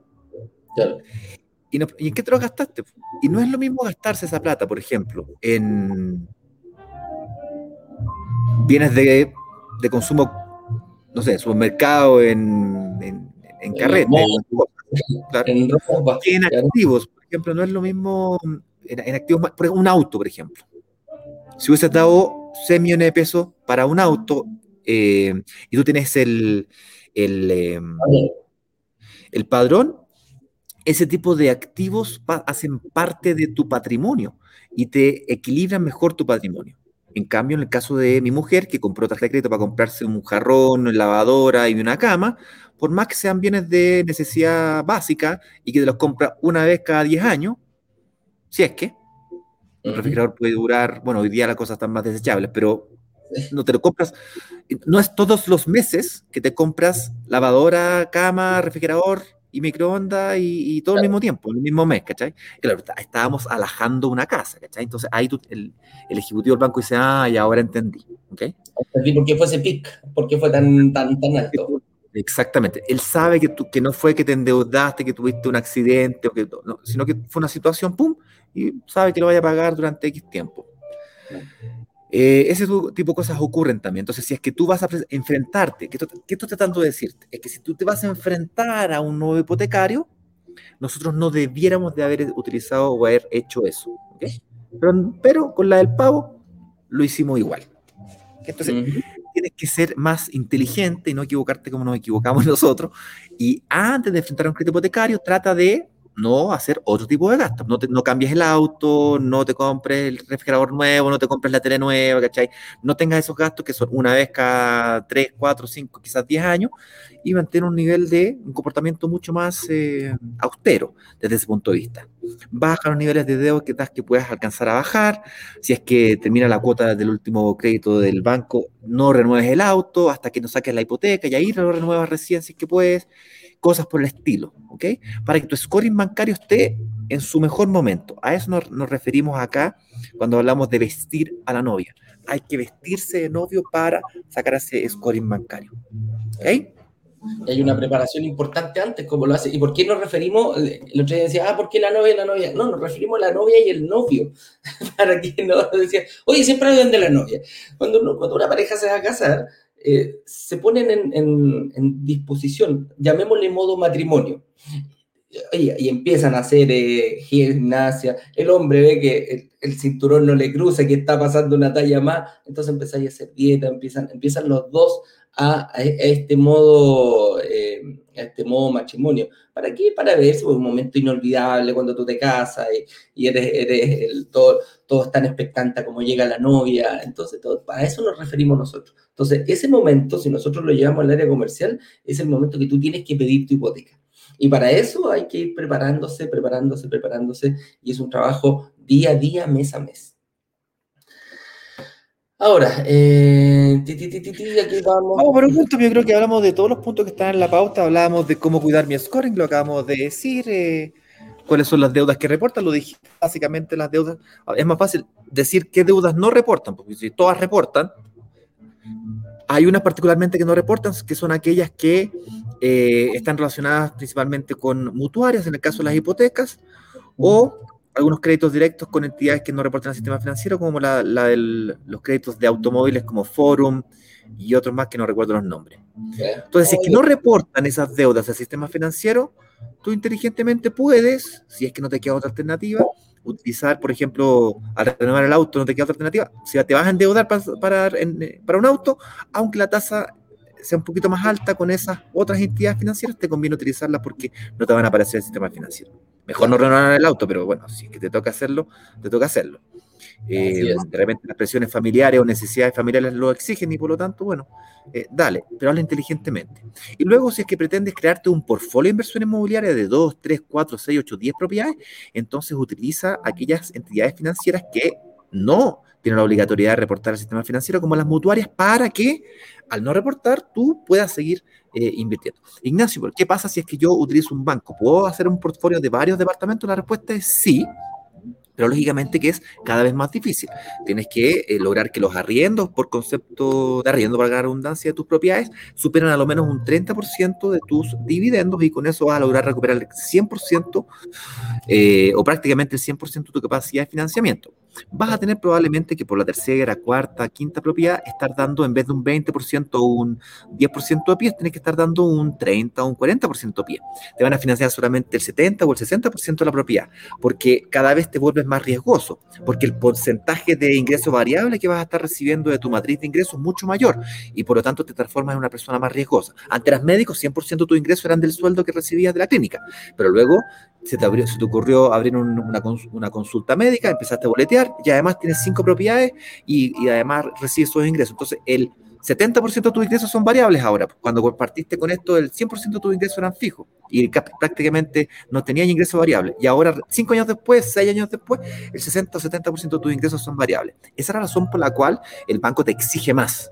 Claro. ¿Y, no, ¿Y, en qué te lo gastaste? Y no es lo mismo gastarse esa plata, por ejemplo, en bienes de, de consumo, no sé, supermercado, en, en, en carrete, en, ropa, activos, por ejemplo, no es lo mismo en, en activos, por ejemplo, un auto, por ejemplo. Si hubieses dado 6 millones de pesos para un auto eh, y tú tienes el, el, eh, el padrón, ese tipo de activos hacen parte de tu patrimonio y te equilibran mejor tu patrimonio. En cambio, en el caso de mi mujer, que compró tarjeta de crédito para comprarse un jarrón, una lavadora y una cama, por más que sean bienes de necesidad básica y que te los compra una vez cada 10 años, si es que, un refrigerador puede durar, bueno, hoy día las cosas están más desechables, pero no te lo compras, no es todos los meses que te compras lavadora, cama, refrigerador y microondas y, y, todo claro. al mismo tiempo, en el mismo mes, ¿cachai? Claro, estábamos alajando una casa, ¿cachai? Entonces ahí tú, el, el, ejecutivo del banco dice, ah, y ahora entendí, ¿ok? ¿Por qué fue ese pic? ¿Por qué fue tan, tan, tan alto? Exactamente. Él sabe que, tú, que no fue que te endeudaste, que tuviste un accidente, o que, no, sino que fue una situación, pum, y sabe que lo vaya a pagar durante X tiempo. Eh, ese tipo de cosas ocurren también. Entonces, si es que tú vas a enfrentarte, ¿qué, ¿qué estoy tratando de decirte? Es que si tú te vas a enfrentar a un nuevo hipotecario, nosotros no debiéramos de haber utilizado o haber hecho eso. ¿okay? Pero, pero, con la del pavo lo hicimos igual. Entonces, uh -huh. tienes que ser más inteligente y no equivocarte como nos equivocamos [LAUGHS] nosotros. Y antes de enfrentar a un crédito hipotecario, trata de no hacer otro tipo de gastos. No, no cambies el auto, no te compres el refrigerador nuevo, no te compres la tele nueva, ¿cachai? No tengas esos gastos que son una vez cada 3, 4, 5, quizás 10 años y mantén un nivel de un comportamiento mucho más eh, austero desde ese punto de vista. Baja los niveles de deuda que, que puedas alcanzar a bajar. Si es que termina la cuota del último crédito del banco, no renueves el auto hasta que no saques la hipoteca y ahí lo renuevas recién si es que puedes cosas por el estilo, ¿ok? Para que tu scoring bancario esté en su mejor momento. A eso nos, nos, referimos acá cuando hablamos de vestir a la novia. Hay que vestirse de novio para sacar ese scoring bancario, ¿ok? Hay una preparación importante antes, como lo hace. ¿Y por qué nos referimos? El otro día decía, ah, ¿por qué la novia y la novia? No, nos referimos a la novia y el novio. [LAUGHS] Para que no decía, oye, siempre hablan de la novia. Cuando, uno, cuando una pareja se va a casar, eh, se ponen en, disposición, llamémosle modo matrimonio. Y, empiezan a hacer eh, gimnasia, el hombre ve que el, cinturón no le cruza, que está pasando una talla más, entonces empiezan a hacer dieta, empiezan, empiezan los dos a, este modo, eh, este modo matrimonio. ¿Para qué? Para ver si es un momento inolvidable cuando tú te casas y, eres, eres el, todo, todo es tan expectante como llega la novia. Entonces, todo, para eso nos referimos nosotros. Entonces, ese momento, si nosotros lo llevamos al área comercial, es el momento que tú tienes que pedir tu hipoteca. Y para eso hay que ir preparándose, preparándose, preparándose, y es un trabajo día a día, mes a mes. Ahora, eh, aquí vamos. Vamos por un punto, yo creo que hablamos de todos los puntos que están en la pauta, hablábamos de cómo cuidar mi scoring, lo acabamos de decir, eh, cuáles son las deudas que reportan, lo dije, básicamente las deudas, es más fácil decir qué deudas no reportan, porque si todas reportan, hay unas particularmente que no reportan, que son aquellas que eh, están relacionadas principalmente con mutuarias, en el caso de las hipotecas, o algunos créditos directos con entidades que no reportan al sistema financiero, como la, de los créditos de automóviles como Forum y otros más que no recuerdo los nombres. Entonces, si es que no reportan esas deudas al sistema financiero, tú inteligentemente puedes, si es que no te queda otra alternativa, utilizar, por ejemplo, al renovar el auto no te queda otra alternativa, si te vas a endeudar para, para, para un auto, aunque la tasa sea un poquito más alta con esas otras entidades financieras, te conviene utilizarlas porque no te van a aparecer el sistema financiero. Mejor no renovar el auto, pero bueno, si es que te toca hacerlo, te toca hacerlo. Eh, de repente las presiones familiares o necesidades familiares lo exigen y por lo tanto, bueno, eh, dale, pero habla inteligentemente. Y luego, si es que pretendes crearte un portfolio de inversión inmobiliaria de 2, 3, 4, 6, 8, 10 propiedades, entonces utiliza aquellas entidades financieras que no tienen la obligatoriedad de reportar al sistema financiero como las mutuarias para que al no reportar tú puedas seguir eh, invirtiendo. Ignacio, ¿qué pasa si es que yo utilizo un banco? ¿Puedo hacer un portfolio de varios departamentos? La respuesta es sí, pero lógicamente que es cada vez más difícil. Tienes que eh, lograr que los arriendos, por concepto de arriendo, para la redundancia de tus propiedades, superen a lo menos un 30% de tus dividendos y con eso vas a lograr recuperar el 100% eh, o prácticamente el 100% de tu capacidad de financiamiento vas a tener probablemente que por la tercera, cuarta, quinta propiedad estar dando en vez de un 20% o un 10% de pie, tienes que estar dando un 30 o un 40% de pie. Te van a financiar solamente el 70 o el 60% de la propiedad, porque cada vez te vuelves más riesgoso, porque el porcentaje de ingreso variable que vas a estar recibiendo de tu matriz de ingresos es mucho mayor y por lo tanto te transformas en una persona más riesgosa. Ante eras médicos, 100% de tus ingresos eran del sueldo que recibías de la clínica, pero luego se te, ocurrió abrir una, consulta médica, empezaste a boletear y además tienes cinco propiedades y, además recibes esos ingresos. Entonces, el 70% de tus ingresos son variables ahora. Cuando partiste con esto, el 100% de tus ingresos eran fijos y prácticamente no tenías ingresos variables. Y ahora, cinco años después, seis años después, el 60 o 70% de tus ingresos son variables. Esa es la razón por la cual el banco te exige más.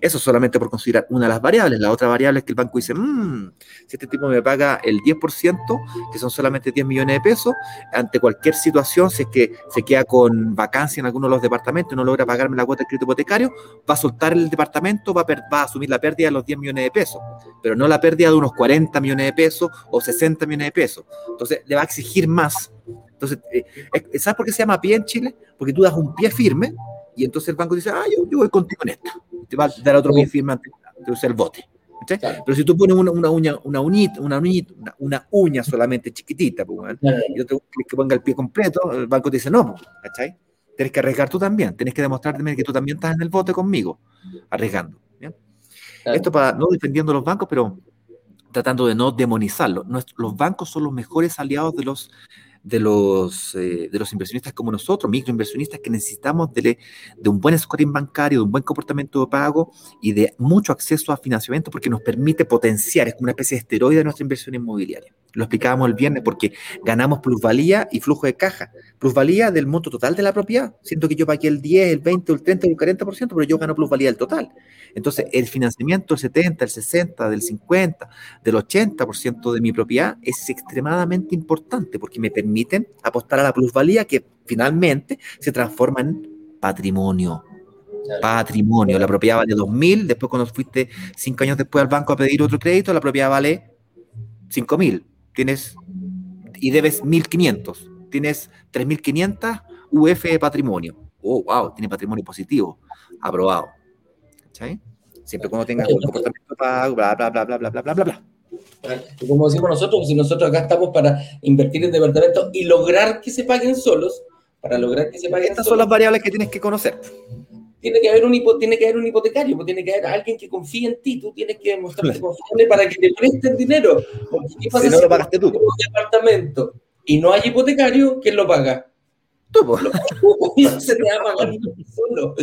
Eso solamente por considerar una de las variables. La otra variable es que el banco dice, mmm, si este tipo me paga el 10%, que son solamente 10 millones de pesos, ante cualquier situación, si es que se queda con vacancia en alguno de los departamentos y no logra pagarme la cuota de crédito hipotecario, va a soltar el departamento, va a, va a asumir la pérdida de los 10 millones de pesos, pero no la pérdida de unos 40 millones de pesos o 60 millones de pesos. Entonces, le va a exigir más. Entonces, eh, ¿sabes por qué se llama pie en Chile? Porque tú das un pie firme y entonces el banco dice, ah, yo, yo voy contigo en esto te va a dar otro pie firme antes de usar el bote. Pero si tú pones una, una uña, una uñita, una uñita, una, uña solamente chiquitita, pues, y otro que ponga el pie completo, el banco te dice no, pues, ¿cachai? Tienes que arriesgar tú también, tienes que demostrarme que tú también estás en el bote conmigo, arriesgando. Esto para no defendiendo los bancos, pero tratando de no demonizarlos. Los bancos son los mejores aliados de los de los, eh, de los inversionistas como nosotros, microinversionistas, que necesitamos de, de, un buen scoring bancario, de un buen comportamiento de pago y de mucho acceso a financiamiento porque nos permite potenciar, es como una especie de esteroide de nuestra inversión inmobiliaria. Lo explicábamos el viernes porque ganamos plusvalía y flujo de caja. Plusvalía del monto total de la propiedad. Siento que yo pagué el 10, el 20, el 30, el 40%, pero yo gano plusvalía del total. Entonces, el financiamiento del 70, el 60, del 50, del 80% de mi propiedad es extremadamente importante porque me permiten apostar a la plusvalía que finalmente se transforma en patrimonio. Patrimonio. La propiedad vale 2.000, después cuando fuiste cinco años después al banco a pedir otro crédito, la propiedad vale 5.000. Tienes y debes 1.500. Tienes 3.500 UF de patrimonio. Oh, wow, tiene patrimonio positivo. Aprobado. Siempre cuando tengas un comportamiento pago, bla, bla, bla, bla, bla, bla, bla, bla, como decimos nosotros, si nosotros acá estamos para invertir en departamentos y lograr que se paguen solos, para lograr que se paguen Estas solos, son las variables que tienes que conocer. Tiene que haber un hipo- tiene que haber un hipotecario, pues tiene que haber alguien que confíe en ti, tú tienes que demostrarte confiable para que te presten dinero. ¿qué pasa Si no lo pagaste tú. un departamento y no hay hipotecario, ¿quién lo paga? Tú, pues. [LAUGHS] Se te va a pagar solo.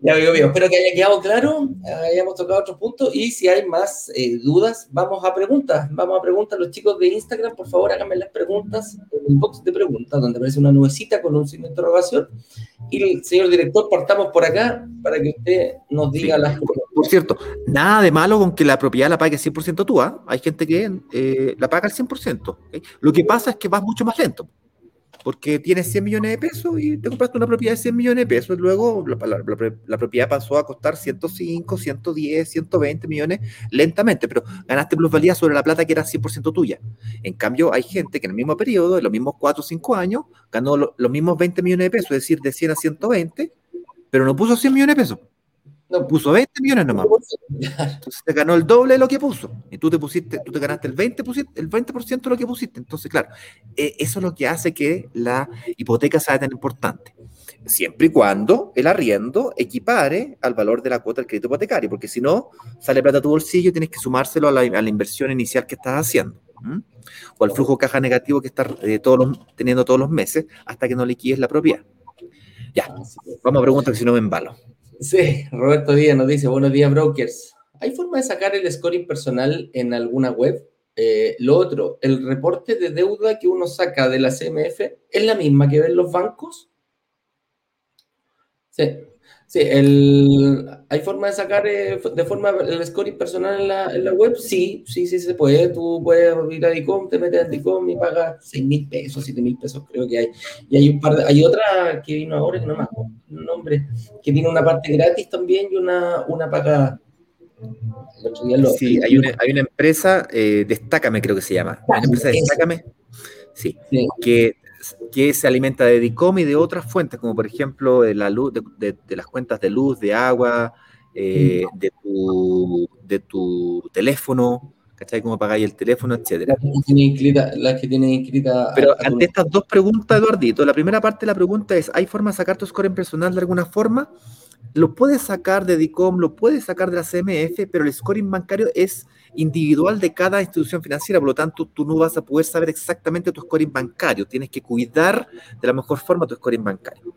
Ya veo, veo. Espero que haya quedado claro, hayamos tocado otros puntos y si hay más eh, dudas, vamos a preguntas. Vamos a preguntas. Los chicos de Instagram, por favor, háganme las preguntas en el box de preguntas, donde aparece una nubecita con un signo de interrogación. Y señor director, partamos por acá para que usted nos diga Sí. las Por, por cierto, nada de malo con que la propiedad la pague 100% tú. ¿ah? Hay gente que eh, la paga al 100%. ¿ok? Lo que pasa es que vas mucho más lento. Porque tienes 100 millones de pesos y te compraste una propiedad de 100 millones de pesos. Luego la, la- la- la propiedad pasó a costar 105, 110, 120 millones lentamente. Pero ganaste plusvalía sobre la plata que era 100% tuya. En cambio, hay gente que en el mismo periodo, en los mismos 4 o 5 años, ganó lo- los mismos 20 millones de pesos. Es decir, de 100 a 120, pero no puso 100 millones de pesos. No, Puso 20 millones nomás. Entonces te ganó el doble de lo que puso. Y tú te pusiste, tú te ganaste el 20, el 20% de lo que pusiste. Entonces, claro, eh, eso es lo que hace que la hipoteca sea tan importante. Siempre y cuando el arriendo equipare al valor de la cuota del crédito hipotecario, porque si no, sale plata a tu bolsillo y tienes que sumárselo a la, a la inversión inicial que estás haciendo. O al flujo de caja negativo que estás eh, todos los- teniendo todos los meses hasta que no liquides la propiedad. Ya, vamos a preguntar que si no me embalo. Sí, Roberto Díaz nos dice, buenos días, brokers. ¿Hay forma de sacar el scoring personal en alguna web? Eh, lo otro, ¿el reporte de deuda que uno saca de la CMF es la misma que ven los bancos? Sí, sí, el, ¿hay forma de sacar eh, de forma el scoring personal en la, en la web? Sí, sí, sí se puede. Tú puedes ir a DICOM, te metes a DICOM y pagas 6 mil pesos, 7 mil pesos creo que hay. Y hay un par de, hay otra que vino ahora que no me acuerdo el nombre, que tiene una parte gratis también y una, una paga. El otro día lo- Sí, hay una, hay una empresa, eh, Destácame creo que se llama. Una empresa Eso. Destácame, sí, Sí. que, que se alimenta de DICOM y de otras fuentes, como por ejemplo de, la luz, de, de- de las cuentas de luz, de agua, eh, de, tu, de tu teléfono, ¿cachai? Cómo pagáis el teléfono, etcétera. Las que tienen inscrita, las que tienen inscrita. Pero a- a tu- ante estas dos preguntas, Eduardito, la primera parte de la pregunta es, ¿hay forma de sacar tu score en personal de alguna forma? Lo puedes sacar de DICOM, lo puedes sacar de la CMF, pero el scoring bancario es individual de cada institución financiera, por lo tanto tú no vas a poder saber exactamente tu scoring bancario, tienes que cuidar de la mejor forma tu scoring bancario.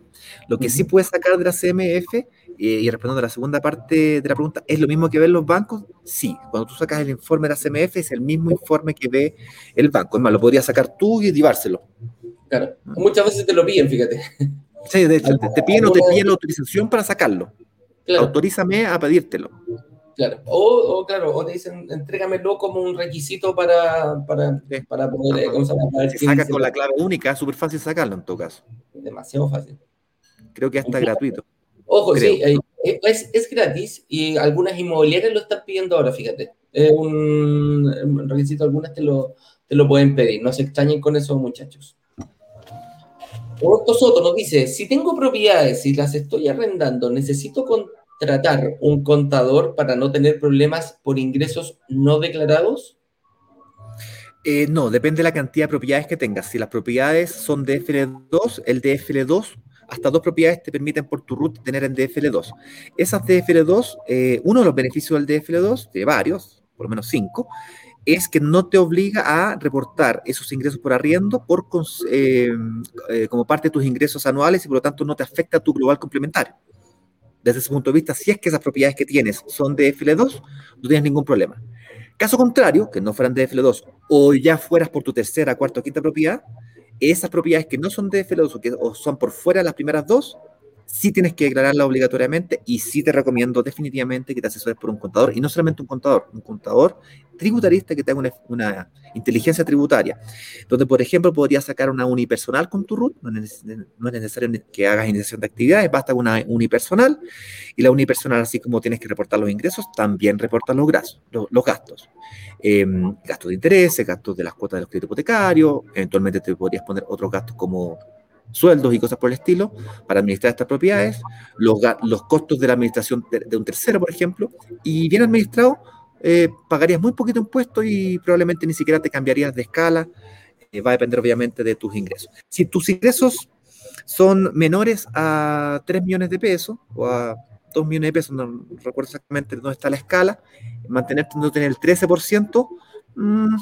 Lo que sí puedes sacar de la CMF, eh, y respondiendo a la segunda parte de la pregunta, ¿es lo mismo que ven los bancos? Sí, cuando tú sacas el informe de la CMF es el mismo informe que ve el banco, es más, lo podrías sacar tú y llevárselo. Claro. Muchas veces te lo piden, fíjate. Sí, de hecho, te, te piden o te piden la autorización para sacarlo. Claro, Autorízame a pedírtelo. Claro. O, o, claro, o te dicen, entrégamelo como un requisito para, para, Sí. para poder, eh, quién saca dice con la clave única, súper fácil sacarlo en todo caso. Demasiado fácil. Creo que hasta gratuito. Ojo, Creo. sí, eh, es, es gratis y algunas inmobiliarias lo están pidiendo ahora, fíjate. Es un, un requisito, algunas te lo, te lo pueden pedir. No se extrañen con eso, muchachos. Roberto Soto nos dice, si tengo propiedades y las estoy arrendando, ¿necesito contratar un contador para no tener problemas por ingresos no declarados? Eh, no, depende de la cantidad de propiedades que tengas. Si las propiedades son DFL2, el DFL2, hasta dos propiedades te permiten por tu root tener en DFL2. Esas DFL2, eh, uno de los beneficios del DFL2, de varios, por lo menos cinco, es que no te obliga a reportar esos ingresos por arriendo por, eh, como parte de tus ingresos anuales y por lo tanto no te afecta tu global complementario. Desde ese punto de vista, si es que esas propiedades que tienes son de FL2, no tienes ningún problema. Caso contrario, que no fueran de FL2 o ya fueras por tu tercera, cuarta o quinta propiedad, esas propiedades que no son de FL2 o que son por fuera de las primeras dos, sí tienes que declararlas obligatoriamente y sí te recomiendo definitivamente que te asesores por un contador y no solamente un contador, un contador tributarista que te haga una, una inteligencia tributaria, donde por ejemplo podrías sacar una unipersonal con tu RUT, no es, no es necesario que hagas iniciación de actividades, basta con una unipersonal y la unipersonal así como tienes que reportar los ingresos, también reporta los, los, gastos. Eh, gastos de intereses, gastos de las cuotas de los créditos hipotecarios, eventualmente te podrías poner otros gastos como sueldos y cosas por el estilo para administrar estas propiedades, los, los costos de la administración de, un tercero, por ejemplo, y bien administrado, eh, pagarías muy poquito impuesto y probablemente ni siquiera te cambiarías de escala. Eh, va a depender obviamente de tus ingresos. Si tus ingresos son menores a 3 millones de pesos o a 2 millones de pesos, no recuerdo exactamente dónde está la escala, mantenerte en el 13% mm,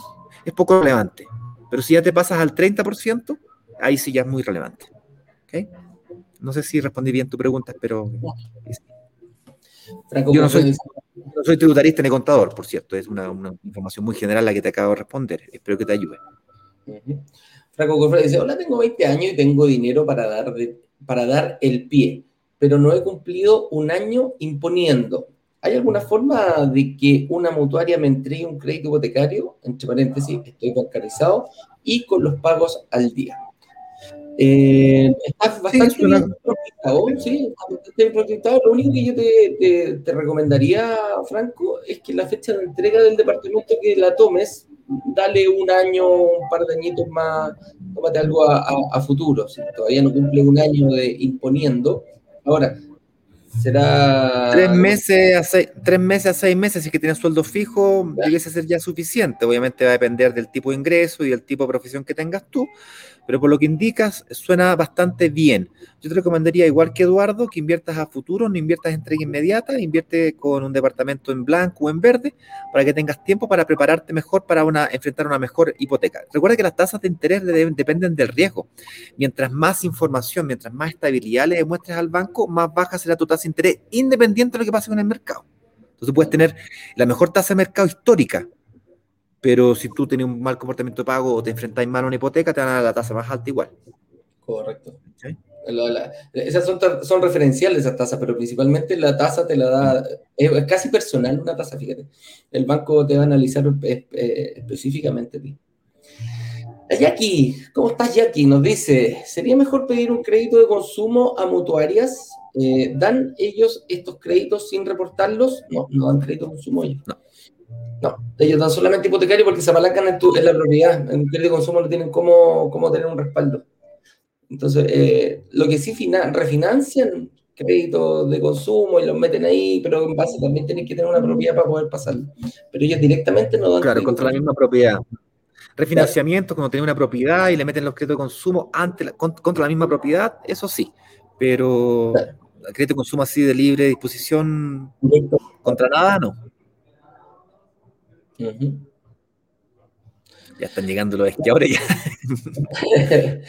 es poco relevante. Pero si ya te pasas al 30%, ahí sí ya es muy relevante. ¿Okay? No sé si respondí bien tu pregunta, pero... Yo no soy, tributarista ni contador, por cierto. Es una, información muy general la que te acabo de responder. Espero que te ayude. Franco Cofre dice, hola, tengo 20 años y tengo dinero para dar, para dar el pie, pero no he cumplido un año imponiendo. ¿Hay alguna forma de que una mutuaria me entregue un crédito hipotecario? Entre paréntesis, estoy bancarizado y con los pagos al día. Eh, está bastante sí, bien proyectado, sí, bastante proyectado. Lo único que yo te, te, recomendaría, Franco, es que la fecha de entrega del departamento que la tomes, dale un año, un par de añitos más, tómate algo a, a, futuro. Todavía no cumple un año de imponiendo. Ahora, será... Tres meses a seis, tres meses, a seis meses, si que tienes sueldo fijo, debiese ser ya suficiente. Obviamente va a depender del tipo de ingreso y del tipo de profesión que tengas tú, pero por lo que indicas, suena bastante bien. Yo te recomendaría, igual que Eduardo, que inviertas a futuro, no inviertas en entrega inmediata, invierte con un departamento en blanco o en verde, para que tengas tiempo para prepararte mejor para enfrentar una mejor hipoteca. Recuerda que las tasas de interés dependen del riesgo. Mientras más información, mientras más estabilidad le demuestres al banco, más baja será tu tasa de interés, independiente de lo que pase con el mercado. Entonces puedes tener la mejor tasa de mercado histórica, pero si tú tienes un mal comportamiento de pago o te enfrentas mal a una hipoteca, te van a dar la tasa más alta igual. Correcto. esas son, son, referenciales esas tasas, pero principalmente la tasa te la da, es, casi personal una tasa, fíjate. El banco te va a analizar eh, específicamente a ti. Jackie, ¿cómo estás Jackie? Nos dice, ¿sería mejor pedir un crédito de consumo a mutuarias? Eh, ¿Dan ellos estos créditos sin reportarlos? No, no dan crédito de consumo ellos. No. No, ellos dan solamente hipotecario porque se apalancan en, tu, en la propiedad. En el crédito de consumo no tienen cómo, cómo tener un respaldo. Entonces, eh, lo que sí refinancian créditos de consumo y los meten ahí, pero en base también tienen que tener una propiedad para poder pasarlo. Pero ellos directamente no dan. Claro, contra la misma propiedad. Refinanciamiento, cuando tienen una propiedad y le meten los créditos de consumo ante contra la misma propiedad, eso sí. Pero el crédito de consumo así de libre disposición contra nada, no. Ya están llegando los esquiadores ya. [LAUGHS]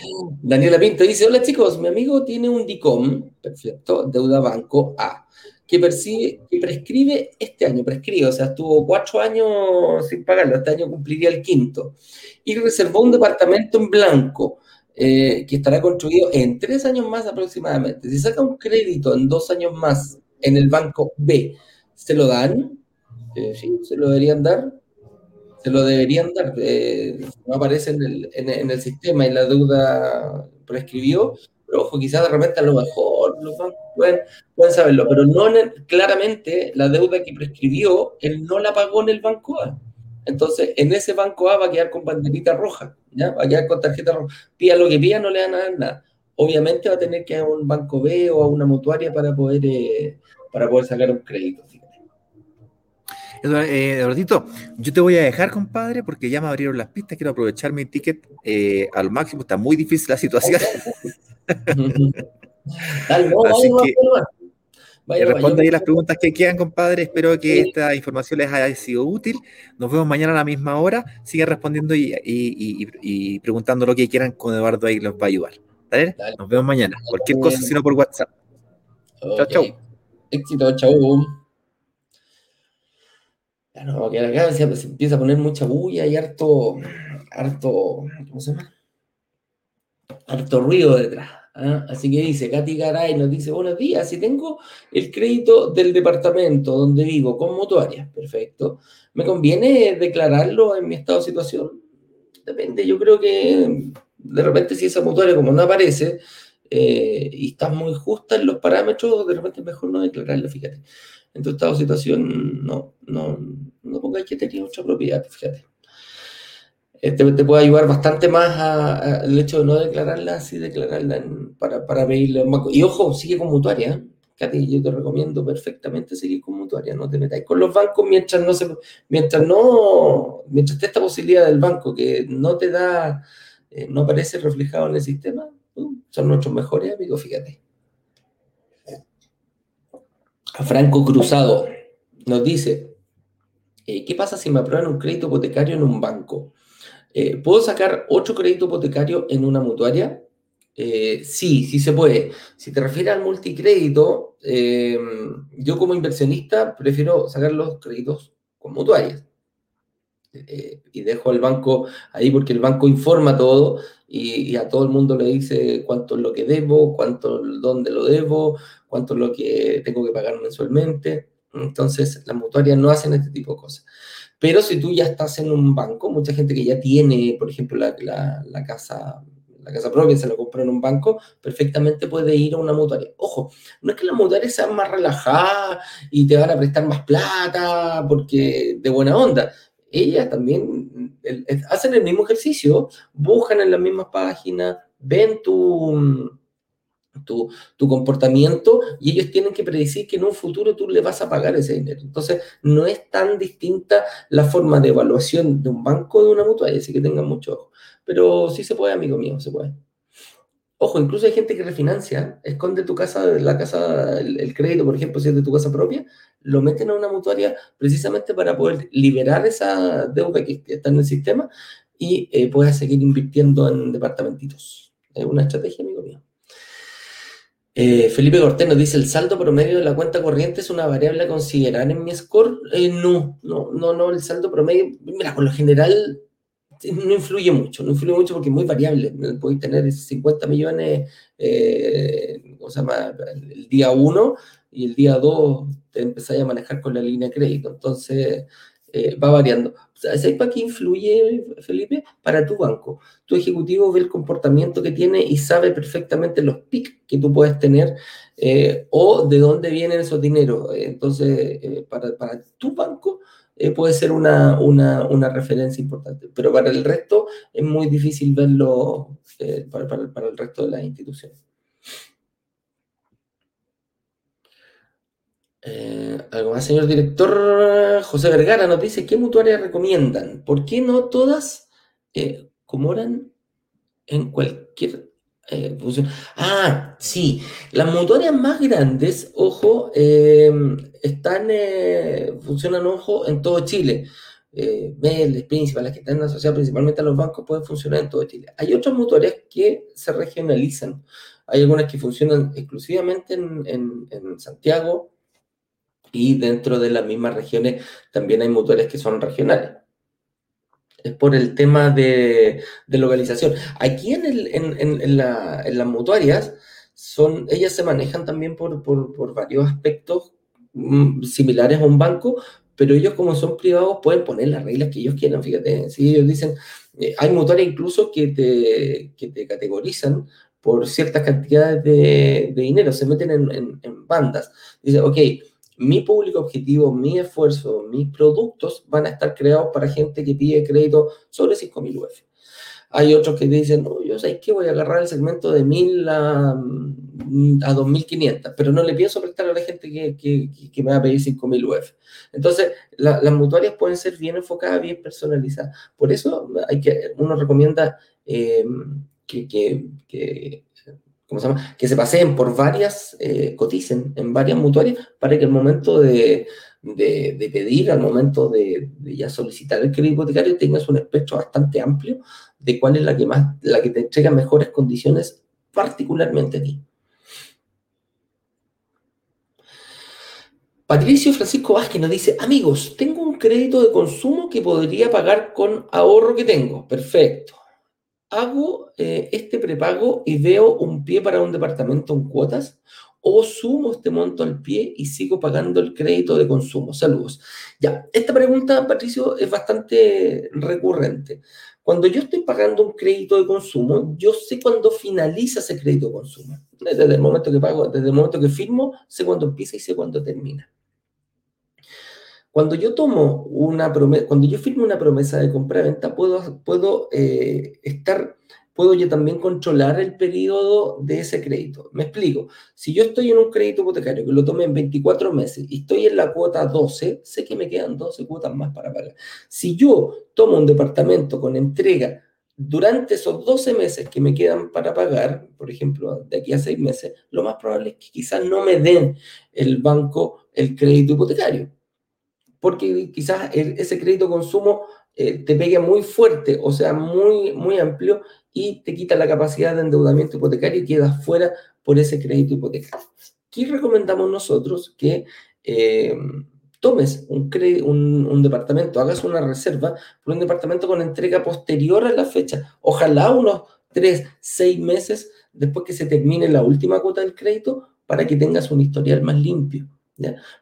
Daniela Pinto dice, hola chicos, mi amigo tiene un DICOM, perfecto, deuda banco A, que, percibe, que prescribe este año, prescribe, o sea, estuvo cuatro años sin pagarlo, este año cumpliría el quinto, y reservó un departamento en blanco, eh, que estará construido en tres años más aproximadamente. Si saca un crédito en dos años más en el banco B, ¿se lo dan? Sí, se lo deberían dar. Se lo deberían dar. Eh, no aparece en el, en, el, sistema y la deuda prescribió. Pero ojo, quizás de repente a lo mejor los bancos pueden, pueden saberlo, pero no claramente la deuda que prescribió, él no la pagó en el banco A. Entonces, en ese banco A va a quedar con banderita roja, ¿ya? va a quedar con tarjeta roja. Pida lo que pida, no le dan nada, nada. Obviamente va a tener que ir a un banco B o a una mutuaria para poder, eh, para poder sacar un crédito. Eh, Eduardito, yo te voy a dejar, compadre, porque ya me abrieron las pistas. Quiero aprovechar mi ticket eh, al máximo. Está muy difícil la situación. [LAUGHS] Así que, vaya, responde ahí las preguntas que quedan, compadre. Espero que esta información les haya sido útil. Nos vemos mañana a la misma hora. Sigan respondiendo y, preguntando lo que quieran con Eduardo ahí los va a ayudar. ¿Dale? Nos vemos mañana. Cualquier cosa, sino por WhatsApp. Chao, chao. Éxito, chao. Que acá se, empieza a poner mucha bulla y harto, harto, ¿cómo se llama? Harto ruido detrás. ¿ah? Así que dice, Katy Garay nos dice, buenos días, si tengo el crédito del departamento donde vivo con mutuaria, perfecto, ¿me conviene declararlo en mi estado de situación? Depende, yo creo que de repente si esa mutuaria como no aparece eh, y está muy justa en los parámetros, de repente es mejor no declararlo, fíjate en tu estado de situación no, no, no pongáis que tenía mucha propiedad, fíjate. eh, te, te puede ayudar bastante más a- el hecho de no declararla así, declararla en- para, para pedirle. Y ojo, sigue con mutuaria. ¿eh? Katy, yo te recomiendo perfectamente seguir con mutuaria. No te metáis con los bancos mientras no se, mientras no, mientras esté esta posibilidad del banco que no te da, eh, no aparece reflejado en el sistema, uh, son nuestros mejores amigos, fíjate. Franco Cruzado nos dice, eh, ¿qué pasa si me aprueban un crédito hipotecario en un banco? Eh, ¿Puedo sacar otro crédito hipotecario en una mutuaria? Eh, sí, sí se puede. Si te refieres al multicrédito, yo como inversionista prefiero sacar los créditos con mutuarias. Y dejo al banco ahí porque el banco informa todo y, y a todo el mundo le dice cuánto es lo que debo, cuánto, dónde lo debo, cuánto es lo que tengo que pagar mensualmente. Entonces, las mutuarias no hacen este tipo de cosas. Pero si tú ya estás en un banco, mucha gente que ya tiene, por ejemplo, la, la- la casa, la casa propia, se la compró en un banco, perfectamente puede ir a una mutuaria. Ojo, no es que las mutuarias sean más relajadas y te van a prestar más plata porque de buena onda. Ellas también el- hacen el mismo ejercicio, buscan en las mismas páginas, ven tu, tu, tu comportamiento y ellos tienen que predecir que en un futuro tú le vas a pagar ese dinero. Entonces, no es tan distinta la forma de evaluación de un banco de una mutuaria, así que tengan mucho ojo. Pero sí se puede, amigo mío, se puede. Ojo, incluso hay gente que refinancia, esconde tu casa, la casa, el, crédito, por ejemplo, si es de tu casa propia, lo meten a una mutuaria precisamente para poder liberar esa deuda que está en el sistema y eh, puedas seguir invirtiendo en departamentitos. Es una estrategia, amigo mío. Eh, Felipe Cortés nos dice, ¿el saldo promedio de la cuenta corriente es una variable a considerar en mi score? Eh, no, no, no, no, el saldo promedio, mira, por lo general no influye mucho, no influye mucho porque es muy variable. Podéis tener 50 millones, eh. El día 1 y el día 2 te empezáis a manejar con la línea de crédito. Entonces, eh, va variando. ¿Sabes para qué influye, Felipe? Para tu banco. Tu ejecutivo ve el comportamiento que tiene y sabe perfectamente los pics que tú puedes tener eh, o de dónde vienen esos dineros. Entonces, eh, para, para tu banco eh, puede ser una, una, una, referencia importante, pero para el resto es muy difícil verlo eh, para, para, el resto de las instituciones. Eh, algo más, señor director. José Vergara nos dice, ¿qué mutuarias recomiendan? ¿Por qué no todas comoran en cualquier eh? Ah, sí, las mutuarias más grandes, ojo, eh, están, eh, funcionan, ojo, en todo Chile. Eh, Príncipe, las que están asociadas principalmente a los bancos, pueden funcionar en todo Chile. Hay otras mutuarias que se regionalizan. Hay algunas que funcionan exclusivamente en, en, en Santiago, y dentro de las mismas regiones también hay mutuarias que son regionales. Es por el tema de, de localización. Aquí en, el, en, en, la, en, las mutuarias, son, ellas se manejan también por, por, por varios aspectos mmm, similares a un banco, pero ellos como son privados pueden poner las reglas que ellos quieran, fíjate, si ellos dicen, eh, hay mutuarias incluso que te, que te categorizan por ciertas cantidades de, de dinero, se meten en, en bandas. Dice, ok, mi público objetivo, mi esfuerzo, mis productos van a estar creados para gente que pide crédito sobre 5.000 UF. Hay otros que dicen, no, yo sé que voy a agarrar el segmento de 1.000 a, a 2.500, pero no le pienso prestar a la gente que, que, me va a pedir 5.000 UF. Entonces, la, las mutuarias pueden ser bien enfocadas, bien personalizadas. Por eso hay que, uno recomienda eh, que, que ¿cómo se llama? Que se paseen por varias, eh, coticen en varias mutuarias para que al momento de, de, de pedir, al momento de, de, ya solicitar el crédito hipotecario, tengas un espectro bastante amplio de cuál es la que más, la que te entrega mejores condiciones, particularmente a ti. Patricio Francisco Vázquez nos dice, amigos, tengo un crédito de consumo que podría pagar con ahorro que tengo. Perfecto hago eh, este prepago y veo un pie para un departamento en cuotas o sumo este monto al pie y sigo pagando el crédito de consumo. Saludos. Ya, esta pregunta, Patricio, es bastante recurrente. Cuando yo estoy pagando un crédito de consumo, yo sé cuándo finaliza ese crédito de consumo. Desde el momento que pago, desde el momento que firmo, sé cuándo empieza y sé cuándo termina. Cuando yo tomo una promesa, cuando yo firmo una promesa de compra-venta, puedo, puedo eh, estar, puedo yo también controlar el periodo de ese crédito. Me explico. Si yo estoy en un crédito hipotecario que lo tomé en 24 meses y estoy en la cuota 12, sé que me quedan 12 cuotas más para pagar. Si yo tomo un departamento con entrega durante esos 12 meses que me quedan para pagar, por ejemplo, de aquí a 6 meses, lo más probable es que quizás no me den el banco el crédito hipotecario porque quizás ese crédito consumo eh, te pegue muy fuerte, o sea, muy, muy amplio, y te quita la capacidad de endeudamiento hipotecario y quedas fuera por ese crédito hipotecario. ¿Qué recomendamos nosotros? Que eh, tomes un, un, un, departamento, hagas una reserva por un departamento con entrega posterior a la fecha, ojalá unos 3, 6 meses después que se termine la última cuota del crédito, para que tengas un historial más limpio.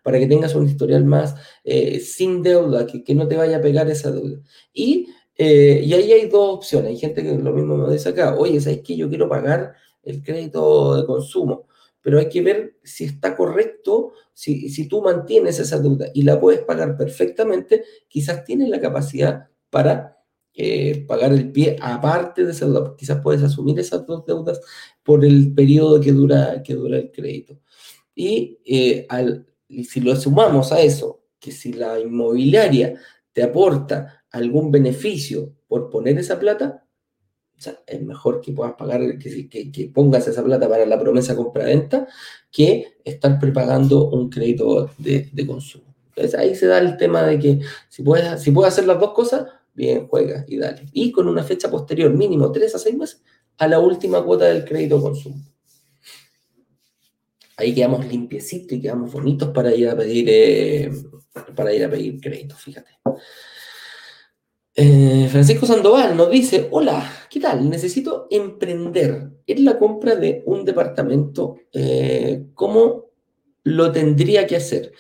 Para que tengas un historial más eh, sin deuda, que, no te vaya a pegar esa deuda. Y, eh, y ahí hay dos opciones. Hay gente que lo mismo me dice acá, oye, ¿sabes qué? Yo quiero pagar el crédito de consumo, pero hay que ver si está correcto, si, si tú mantienes esa deuda y la puedes pagar perfectamente, quizás tienes la capacidad para eh, pagar el pie aparte de esa deuda. Quizás puedes asumir esas dos deudas por el periodo que dura, que dura el crédito. Y, eh, al, si lo sumamos a eso, que si la inmobiliaria te aporta algún beneficio por poner esa plata, o sea, es mejor que puedas pagar, que, que, pongas esa plata para la promesa compra-venta, que estar prepagando un crédito de, de, consumo. Entonces ahí se da el tema de que si puedes, si puedes hacer las dos cosas, bien, juega y dale. Y con una fecha posterior, mínimo 3 a 6 meses, a la última cuota del crédito consumo. Ahí quedamos limpiecitos y quedamos bonitos para ir a pedir, eh, para ir a pedir crédito, fíjate. Eh, Francisco Sandoval nos dice, hola, ¿qué tal? Necesito emprender en la compra de un departamento. Eh, ¿Cómo lo tendría que hacer?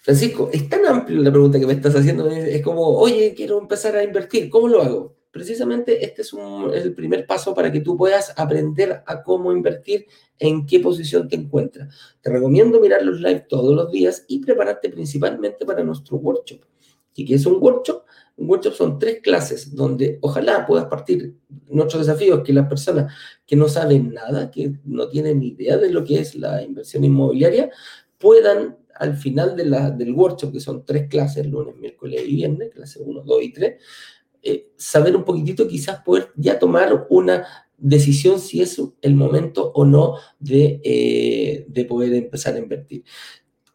Francisco, es tan amplio la pregunta que me estás haciendo. Es como, oye, quiero empezar a invertir. ¿Cómo lo hago? Precisamente este es, el primer paso para que tú puedas aprender a cómo invertir, en qué posición te encuentras. Te recomiendo mirar los live todos los días y prepararte principalmente para nuestro workshop. ¿Y qué es un workshop? Un workshop son tres clases donde ojalá puedas partir. Nuestro desafío es que las personas que no saben nada, que no tienen ni idea de lo que es la inversión inmobiliaria, puedan al final del workshop, que son tres clases, lunes, miércoles y viernes, clase 1, 2 y 3, eh, saber un poquitito, quizás poder ya tomar una decisión si es el momento o no de, eh, de poder empezar a invertir.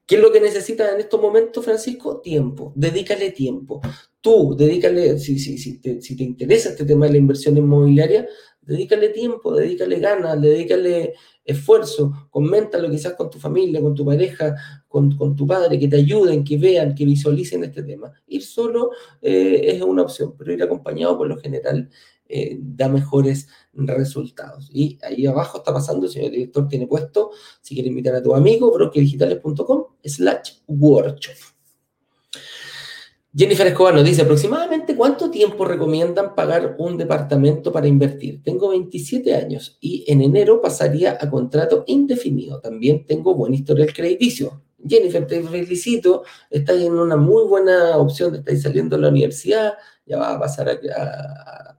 ¿Qué es lo que necesitas en estos momentos, Francisco? Tiempo. Dedícale tiempo. Tú, dedícale, si, si, si, te, si te interesa este tema de la inversión inmobiliaria, dedícale tiempo, dedícale ganas, dedícale esfuerzo, coméntalo quizás con tu familia, con tu pareja, con, con, tu padre, que te ayuden, que vean, que visualicen este tema. Ir solo eh, es una opción, pero ir acompañado por lo general eh, da mejores resultados. Y ahí abajo está pasando, el señor director tiene puesto, si quiere invitar a tu amigo, brokerdigitales.com slash workshop. Jennifer Escobar nos dice, aproximadamente cuánto tiempo recomiendan pagar un departamento para invertir. Tengo 27 años y en enero pasaría a contrato indefinido. También tengo buen historial crediticio. Jennifer, te felicito, estás en una muy buena opción, estás saliendo de la universidad, ya va a pasar a.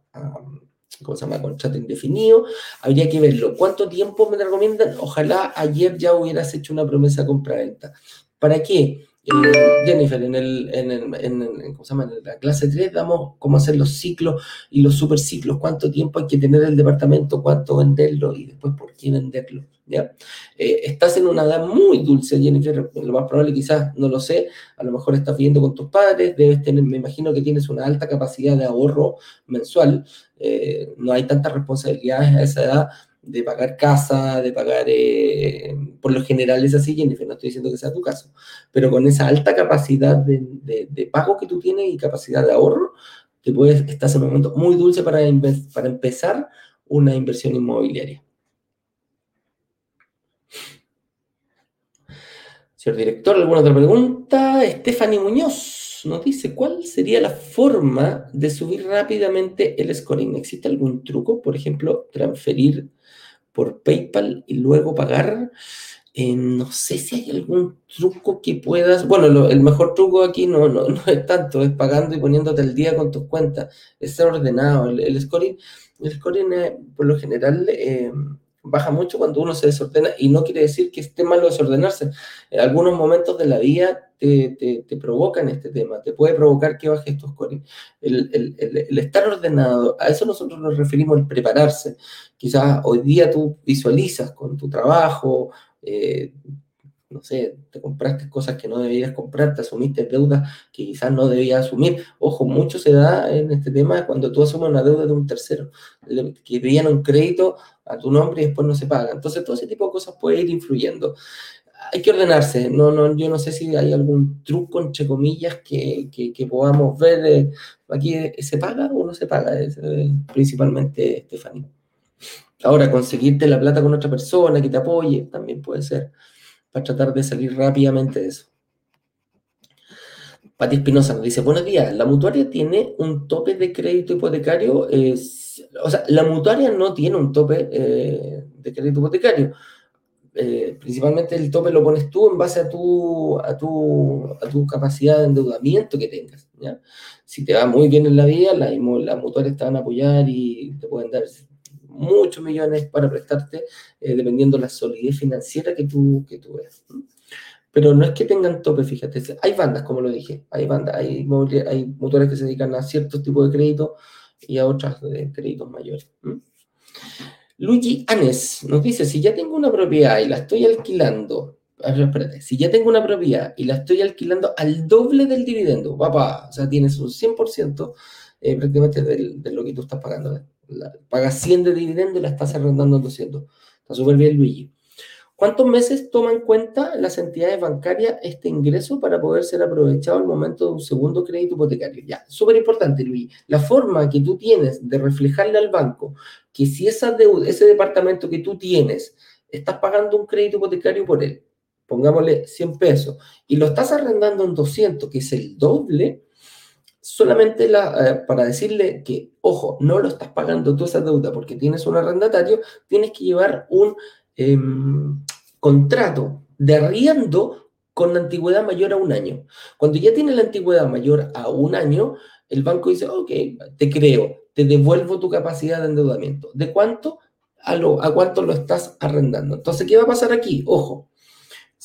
Contrato indefinido. Habría que verlo. ¿Cuánto tiempo me recomiendan? Ojalá ayer ya hubieras hecho una promesa compra-venta. ¿Para qué? Eh, Jennifer, en, el, en, el, ¿cómo se llama? en la clase 3 damos cómo hacer los ciclos y los superciclos, cuánto tiempo hay que tener el departamento, cuánto venderlo y después por qué venderlo. ¿ya? Eh, estás en una edad muy dulce, Jennifer, lo más probable quizás, no lo sé, a lo mejor estás viviendo con tus padres, debes tener, me imagino que tienes una alta capacidad de ahorro mensual, eh, no hay tantas responsabilidades a esa edad, de pagar casa, de pagar, eh, por lo general es así, Jennifer, no estoy diciendo que sea tu caso, pero con esa alta capacidad de, de, pago que tú tienes y capacidad de ahorro, te puedes, estás en un momento muy dulce para, para empezar una inversión inmobiliaria. Señor director, ¿alguna otra pregunta? Stephanie Muñoz nos dice, ¿cuál sería la forma de subir rápidamente el scoring? ¿Existe algún truco? Por ejemplo, transferir por PayPal y luego pagar. Eh, no sé si hay algún truco que puedas. Bueno, lo- el mejor truco aquí no, no, no es tanto, es pagando y poniéndote al día con tus cuentas. Es ser ordenado. El, el scoring, el scoring eh, por lo general eh, baja mucho cuando uno se desordena y no quiere decir que esté malo desordenarse. En algunos momentos de la vida te, te, te provocan este tema, te puede provocar que bajes tu scoring. El, el, el, el estar ordenado, a eso nosotros nos referimos el prepararse. Quizás hoy día tú visualizas con tu trabajo eh, no sé, te compraste cosas que no debías comprar, te asumiste deudas que quizás no debías asumir. Ojo, mucho se da en este tema cuando tú asumes una deuda de un tercero, que pedían un crédito a tu nombre y después no se paga. Entonces, todo ese tipo de cosas puede ir influyendo. Hay que ordenarse. No, no, yo no sé si hay algún truco, entre comillas, que, que, podamos ver. eh, aquí, eh, ¿se paga o no se paga? Eh, principalmente, Stephanie. Ahora, conseguirte la plata con otra persona que te apoye también puede ser, para tratar de salir rápidamente de eso. Pati Espinosa nos dice, buenos días, ¿la mutuaria tiene un tope de crédito hipotecario? O sea, la mutuaria no tiene un tope eh, de crédito hipotecario. Eh, principalmente el tope lo pones tú en base a tu, a tu, a tu capacidad de endeudamiento que tengas. Si te va muy bien en la vida, las inmo- las mutuarias te van a apoyar y te pueden dar muchos millones para prestarte, eh, dependiendo de la solidez financiera que tú, que tú veas. ¿m? Pero no es que tengan tope, fíjate. Hay bandas, como lo dije, hay bandas, hay, hay mutuarias que se dedican a ciertos tipos de créditos y a otras de créditos mayores. Luigi Anes nos dice, si ya tengo una propiedad y la estoy alquilando, espérate, si ya tengo una propiedad y la estoy alquilando al doble del dividendo, papá, o sea, tienes un 100% eh, prácticamente de lo que tú estás pagando. Pagas 100 de dividendo y la estás arrendando en 200. Está súper bien, Luigi. ¿Cuántos meses toman en cuenta las entidades bancarias este ingreso para poder ser aprovechado al momento de un segundo crédito hipotecario? Ya, súper importante, Luis. La forma que tú tienes de reflejarle al banco que si esa deuda, ese departamento que tú tienes, estás pagando un crédito hipotecario por él, pongámosle 100 pesos, y lo estás arrendando en 200, que es el doble, solamente la, eh, para decirle que, ojo, no lo estás pagando tú esa deuda porque tienes un arrendatario, tienes que llevar un em, contrato de arriendo con antigüedad mayor a un año. Cuando ya tiene la antigüedad mayor a un año, el banco dice, ok, te creo, te devuelvo tu capacidad de endeudamiento. ¿De cuánto? A, lo, a cuánto lo estás arrendando. Entonces, ¿qué va a pasar aquí? Ojo,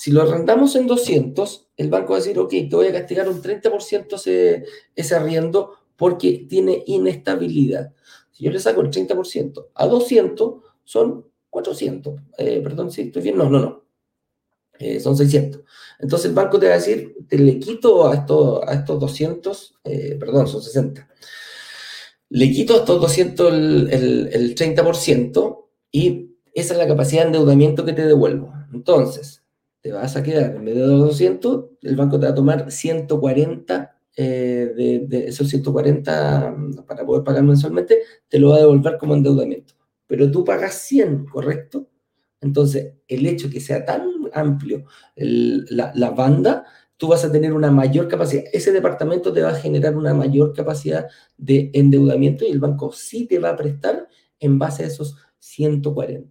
si lo arrendamos en 200, el banco va a decir, ok, te voy a castigar un 30% ese, arriendo porque tiene inestabilidad. Si yo le saco el 30% a 200, son 400. Eh, perdón, si estoy bien. No, no, no. Eh, son 600. Entonces el banco te va a decir, te le quito a, esto, a estos 200, eh, perdón, son 60. Le quito a estos 200 el, el, el 30% y esa es la capacidad de endeudamiento que te devuelvo. Entonces, te vas a quedar, en vez de 200, el banco te va a tomar 140 eh, de, de, esos 140 para poder pagar mensualmente, te lo va a devolver como endeudamiento. Pero tú pagas 100, ¿correcto? Entonces, el hecho que sea tan amplio la, la, banda, tú vas a tener una mayor capacidad. Ese departamento te va a generar una mayor capacidad de endeudamiento y el banco sí te va a prestar en base a esos 140.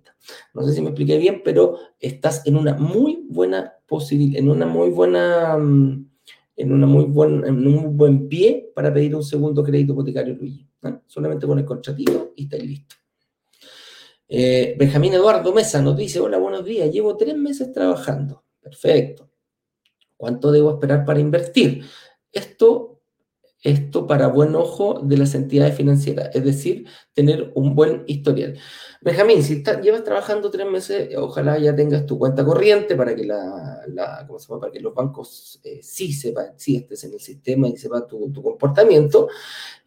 No sé si me expliqué bien, pero estás en una muy buena posibilidad, en una muy buena, en una muy buen, en un muy buen pie para pedir un segundo crédito hipotecario, Luigi. ¿no? Solamente con el contratito y estáis listo. Eh, Benjamín Eduardo Mesa nos dice, hola, buenos días, llevo tres meses trabajando. Perfecto. ¿Cuánto debo esperar para invertir? Esto, esto para buen ojo de las entidades financieras, es decir, tener un buen historial. Benjamín, si llevas trabajando tres meses, ojalá ya tengas tu cuenta corriente para que, la. Para que los bancos eh, sí sepan, sí estés en el sistema y sepan tu, tu comportamiento.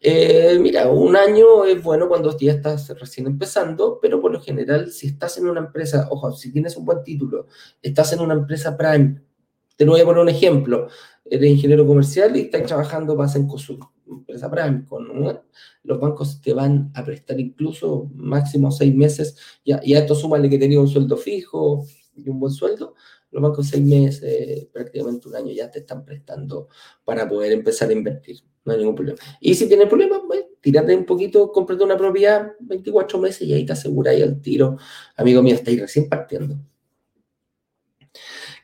Eh, mira, un año es bueno cuando ya estás recién empezando, pero por lo general, si estás en una empresa, ojo, si tienes un buen título, estás en una empresa Prime, te lo voy a poner un ejemplo, eres ingeniero comercial y estás trabajando para Cencosud, empresa Prime, con ¿no? los bancos te van a prestar incluso máximo seis meses, y a, y a esto súmale que tenías un sueldo fijo y un buen sueldo, los bancos seis meses, prácticamente un año ya te están prestando para poder empezar a invertir, no hay ningún problema. Y si tienes problemas, pues tírate un poquito, cómprate una propiedad, 24 meses y ahí te aseguráis al tiro, amigo mío, estáis recién partiendo.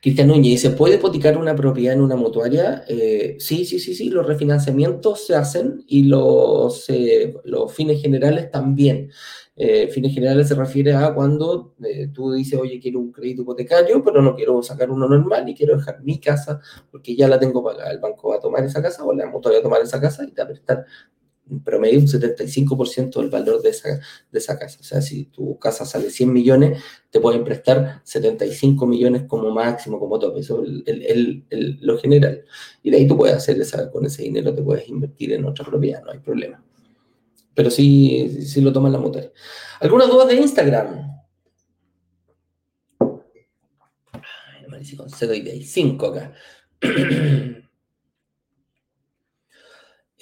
Cristian Núñez dice, ¿puede hipotecar una propiedad en una mutuaria? Eh, sí, sí, sí, sí, los refinanciamientos se hacen y los, eh, los fines generales también. Eh, fines generales se refiere a cuando tú dices, oye, quiero un crédito hipotecario, pero no quiero sacar uno normal y quiero dejar mi casa porque ya la tengo pagada. El banco va a tomar esa casa o la mutua va a tomar esa casa y te va a prestar promedio un 75% del valor de esa, de esa casa. O sea, si tu casa sale 100 millones, te pueden prestar 75 millones como máximo, como tope. Eso es el, el, lo general. Y de ahí tú puedes hacer con ese dinero, te puedes invertir en otra propiedad, no hay problema. Pero sí, sí lo toman la mutua. ¿Algunas dudas de Instagram? Ay, con C doy de ahí. 5 acá. [CLEARS THROAT]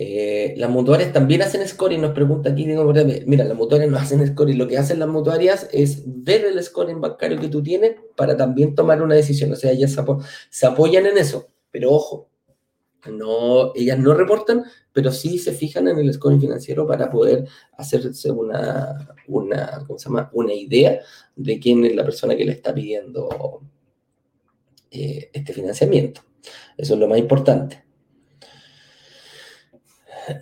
Eh, las mutuarias también hacen scoring, nos pregunta aquí, mira, las mutuarias no hacen scoring, lo que hacen las mutuarias es ver el scoring bancario que tú tienes para también tomar una decisión, o sea, ellas se, apoyan en eso, pero ojo, no, ellas no reportan, pero sí se fijan en el scoring financiero para poder hacerse una, una, ¿cómo se llama? una idea de quién es la persona que le está pidiendo eh, este financiamiento. Eso es lo más importante.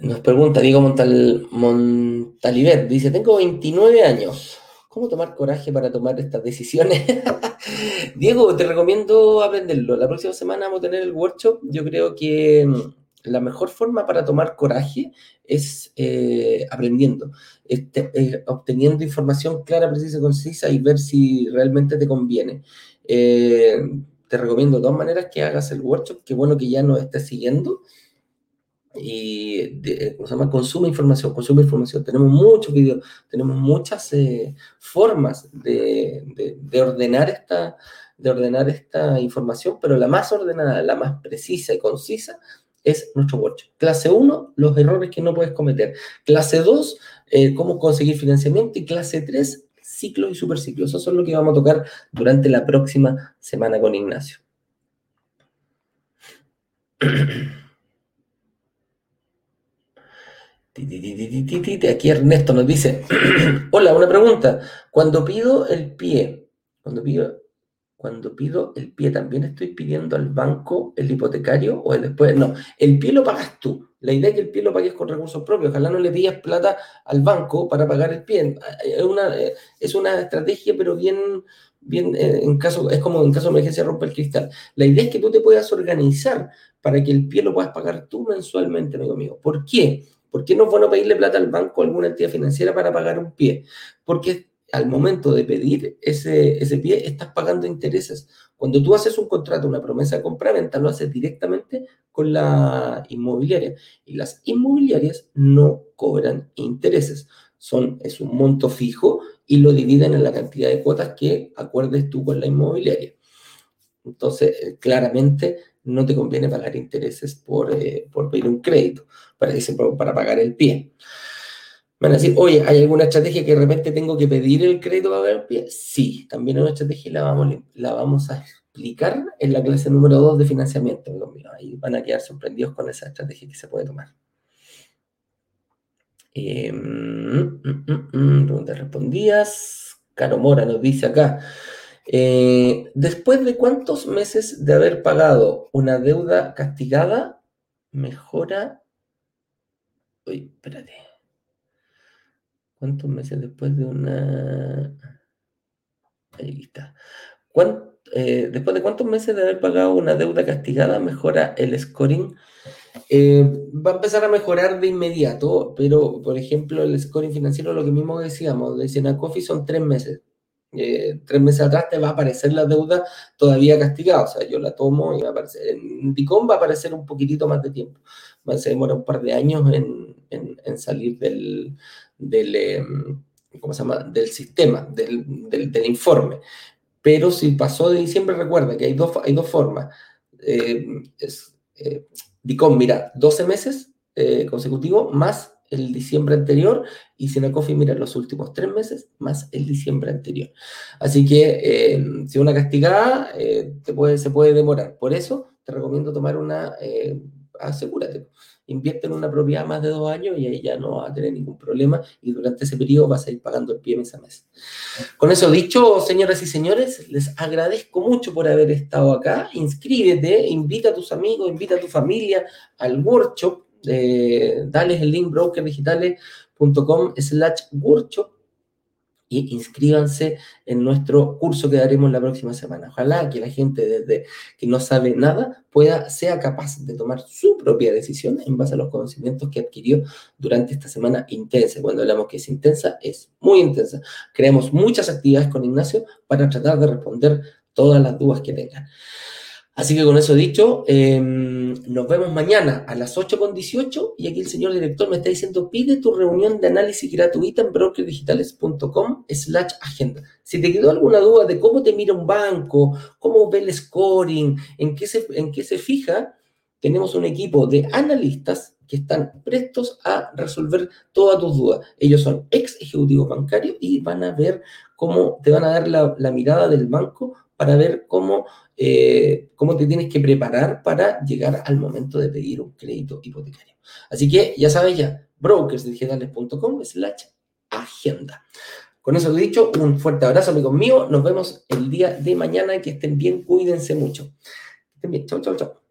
Nos pregunta Diego Montal, Montalivet, dice, tengo 29 años. ¿Cómo tomar coraje para tomar estas decisiones? [LAUGHS] Diego, te recomiendo aprenderlo. La próxima semana vamos a tener el workshop. Yo creo que mm, la mejor forma para tomar coraje es eh, aprendiendo, este, obteniendo información clara, precisa y concisa y ver si realmente te conviene. Eh, te recomiendo de todas maneras que hagas el workshop. Qué bueno que ya nos estés siguiendo y de, ¿cómo se consume información, consume información. Tenemos muchos videos, tenemos muchas eh, formas de, de, ordenar esta, de ordenar esta información, pero la más ordenada, la más precisa y concisa es nuestro workshop. Clase 1, los errores que no puedes cometer. Clase 2, eh, cómo conseguir financiamiento. Y clase 3, ciclos y superciclos. Eso es lo que vamos a tocar durante la próxima semana con Ignacio. [COUGHS] Aquí Ernesto nos dice, [CLEARS THROAT] hola, una pregunta. Cuando pido el pie, cuando pido, cuando pido el pie, ¿también estoy pidiendo al banco el hipotecario o después? No, el pie lo pagas tú. La idea es que el pie lo pagues con recursos propios. Ojalá no le pidas plata al banco para pagar el pie. Es una, es una estrategia, pero bien, bien eh, en caso, es como en caso de emergencia rompe el cristal. La idea es que tú te puedas organizar para que el pie lo puedas pagar tú mensualmente, amigo mío. ¿Por qué? ¿Por qué no es bueno pedirle plata al banco o a alguna entidad financiera para pagar un pie? Porque al momento de pedir ese, ese pie estás pagando intereses. Cuando tú haces un contrato, una promesa de compra-venta, lo haces directamente con la inmobiliaria. Y las inmobiliarias no cobran intereses. Son, es un monto fijo y lo dividen en la cantidad de cuotas que acuerdes tú con la inmobiliaria. Entonces, eh, claramente no te conviene pagar intereses por, eh, por pedir un crédito, para, para pagar el pie. Van a decir, oye, ¿hay alguna estrategia que de repente tengo que pedir el crédito para pagar el pie? Sí, también una estrategia y la vamos, la vamos a explicar en la clase número 2 de financiamiento. Ahí van a quedar sorprendidos con esa estrategia que se puede tomar. Eh, mm, mm, mm, preguntas respondidas. Caro Mora nos dice acá, eh, después de cuántos meses de haber pagado una deuda castigada, mejora. Uy, espérate. ¿Cuántos meses después de una. Ahí está. Eh, después de cuántos meses de haber pagado una deuda castigada, mejora el scoring. Eh, va a empezar a mejorar de inmediato, pero por ejemplo, el scoring financiero, lo que mismo decíamos, de Senacofi son tres meses eh, tres meses atrás te va a aparecer la deuda todavía castigada. O sea, yo la tomo y va a aparecer. En Dicom va a aparecer un poquitito más de tiempo. Se demora un par de años en, en, salir del, del, em, ¿cómo se llama? del sistema, del, del, informe. Pero si pasó de diciembre, recuerda que hay dos, hay dos formas. Eh, eh, Dicom, mira, 12 meses consecutivos más el diciembre anterior y Senacofi mira los últimos tres meses más el diciembre anterior. Así que eh, si una castigada eh, te puede, se puede demorar. Por eso te recomiendo tomar una, eh, asegúrate. Invierte en una propiedad más de dos años y ahí ya no vas a tener ningún problema y durante ese periodo vas a ir pagando el pie mes a mes. Con eso dicho, señoras y señores, les agradezco mucho por haber estado acá. Inscríbete, invita a tus amigos, invita a tu familia al workshop. Eh, dales el link brokerdigitales.com slash workshop y inscríbanse en nuestro curso que daremos la próxima semana. Ojalá que la gente desde que no sabe nada pueda, sea capaz de tomar su propia decisión en base a los conocimientos que adquirió durante esta semana intensa. Cuando hablamos que es intensa, es muy intensa. Creamos muchas actividades con Ignacio para tratar de responder todas las dudas que tengan. Así que con eso dicho, em, nos vemos mañana a las 8.18 y aquí el señor director me está diciendo, pide tu reunión de análisis gratuita en brokerdigitales.com slash agenda. Si te quedó alguna duda de cómo te mira un banco, cómo ve el scoring, en qué se, en qué se fija, tenemos un equipo de analistas que están prestos a resolver todas tus dudas. Ellos son ex ejecutivos bancarios y van a ver cómo te van a dar la, la mirada del banco para ver cómo eh, cómo te tienes que preparar para llegar al momento de pedir un crédito hipotecario. Así que ya sabes ya, brokersdigitales.com slash agenda. Con eso he dicho, un fuerte abrazo, amigos míos. Nos vemos el día de mañana. Que estén bien, cuídense mucho. Que estén bien. Chau, chau, chau.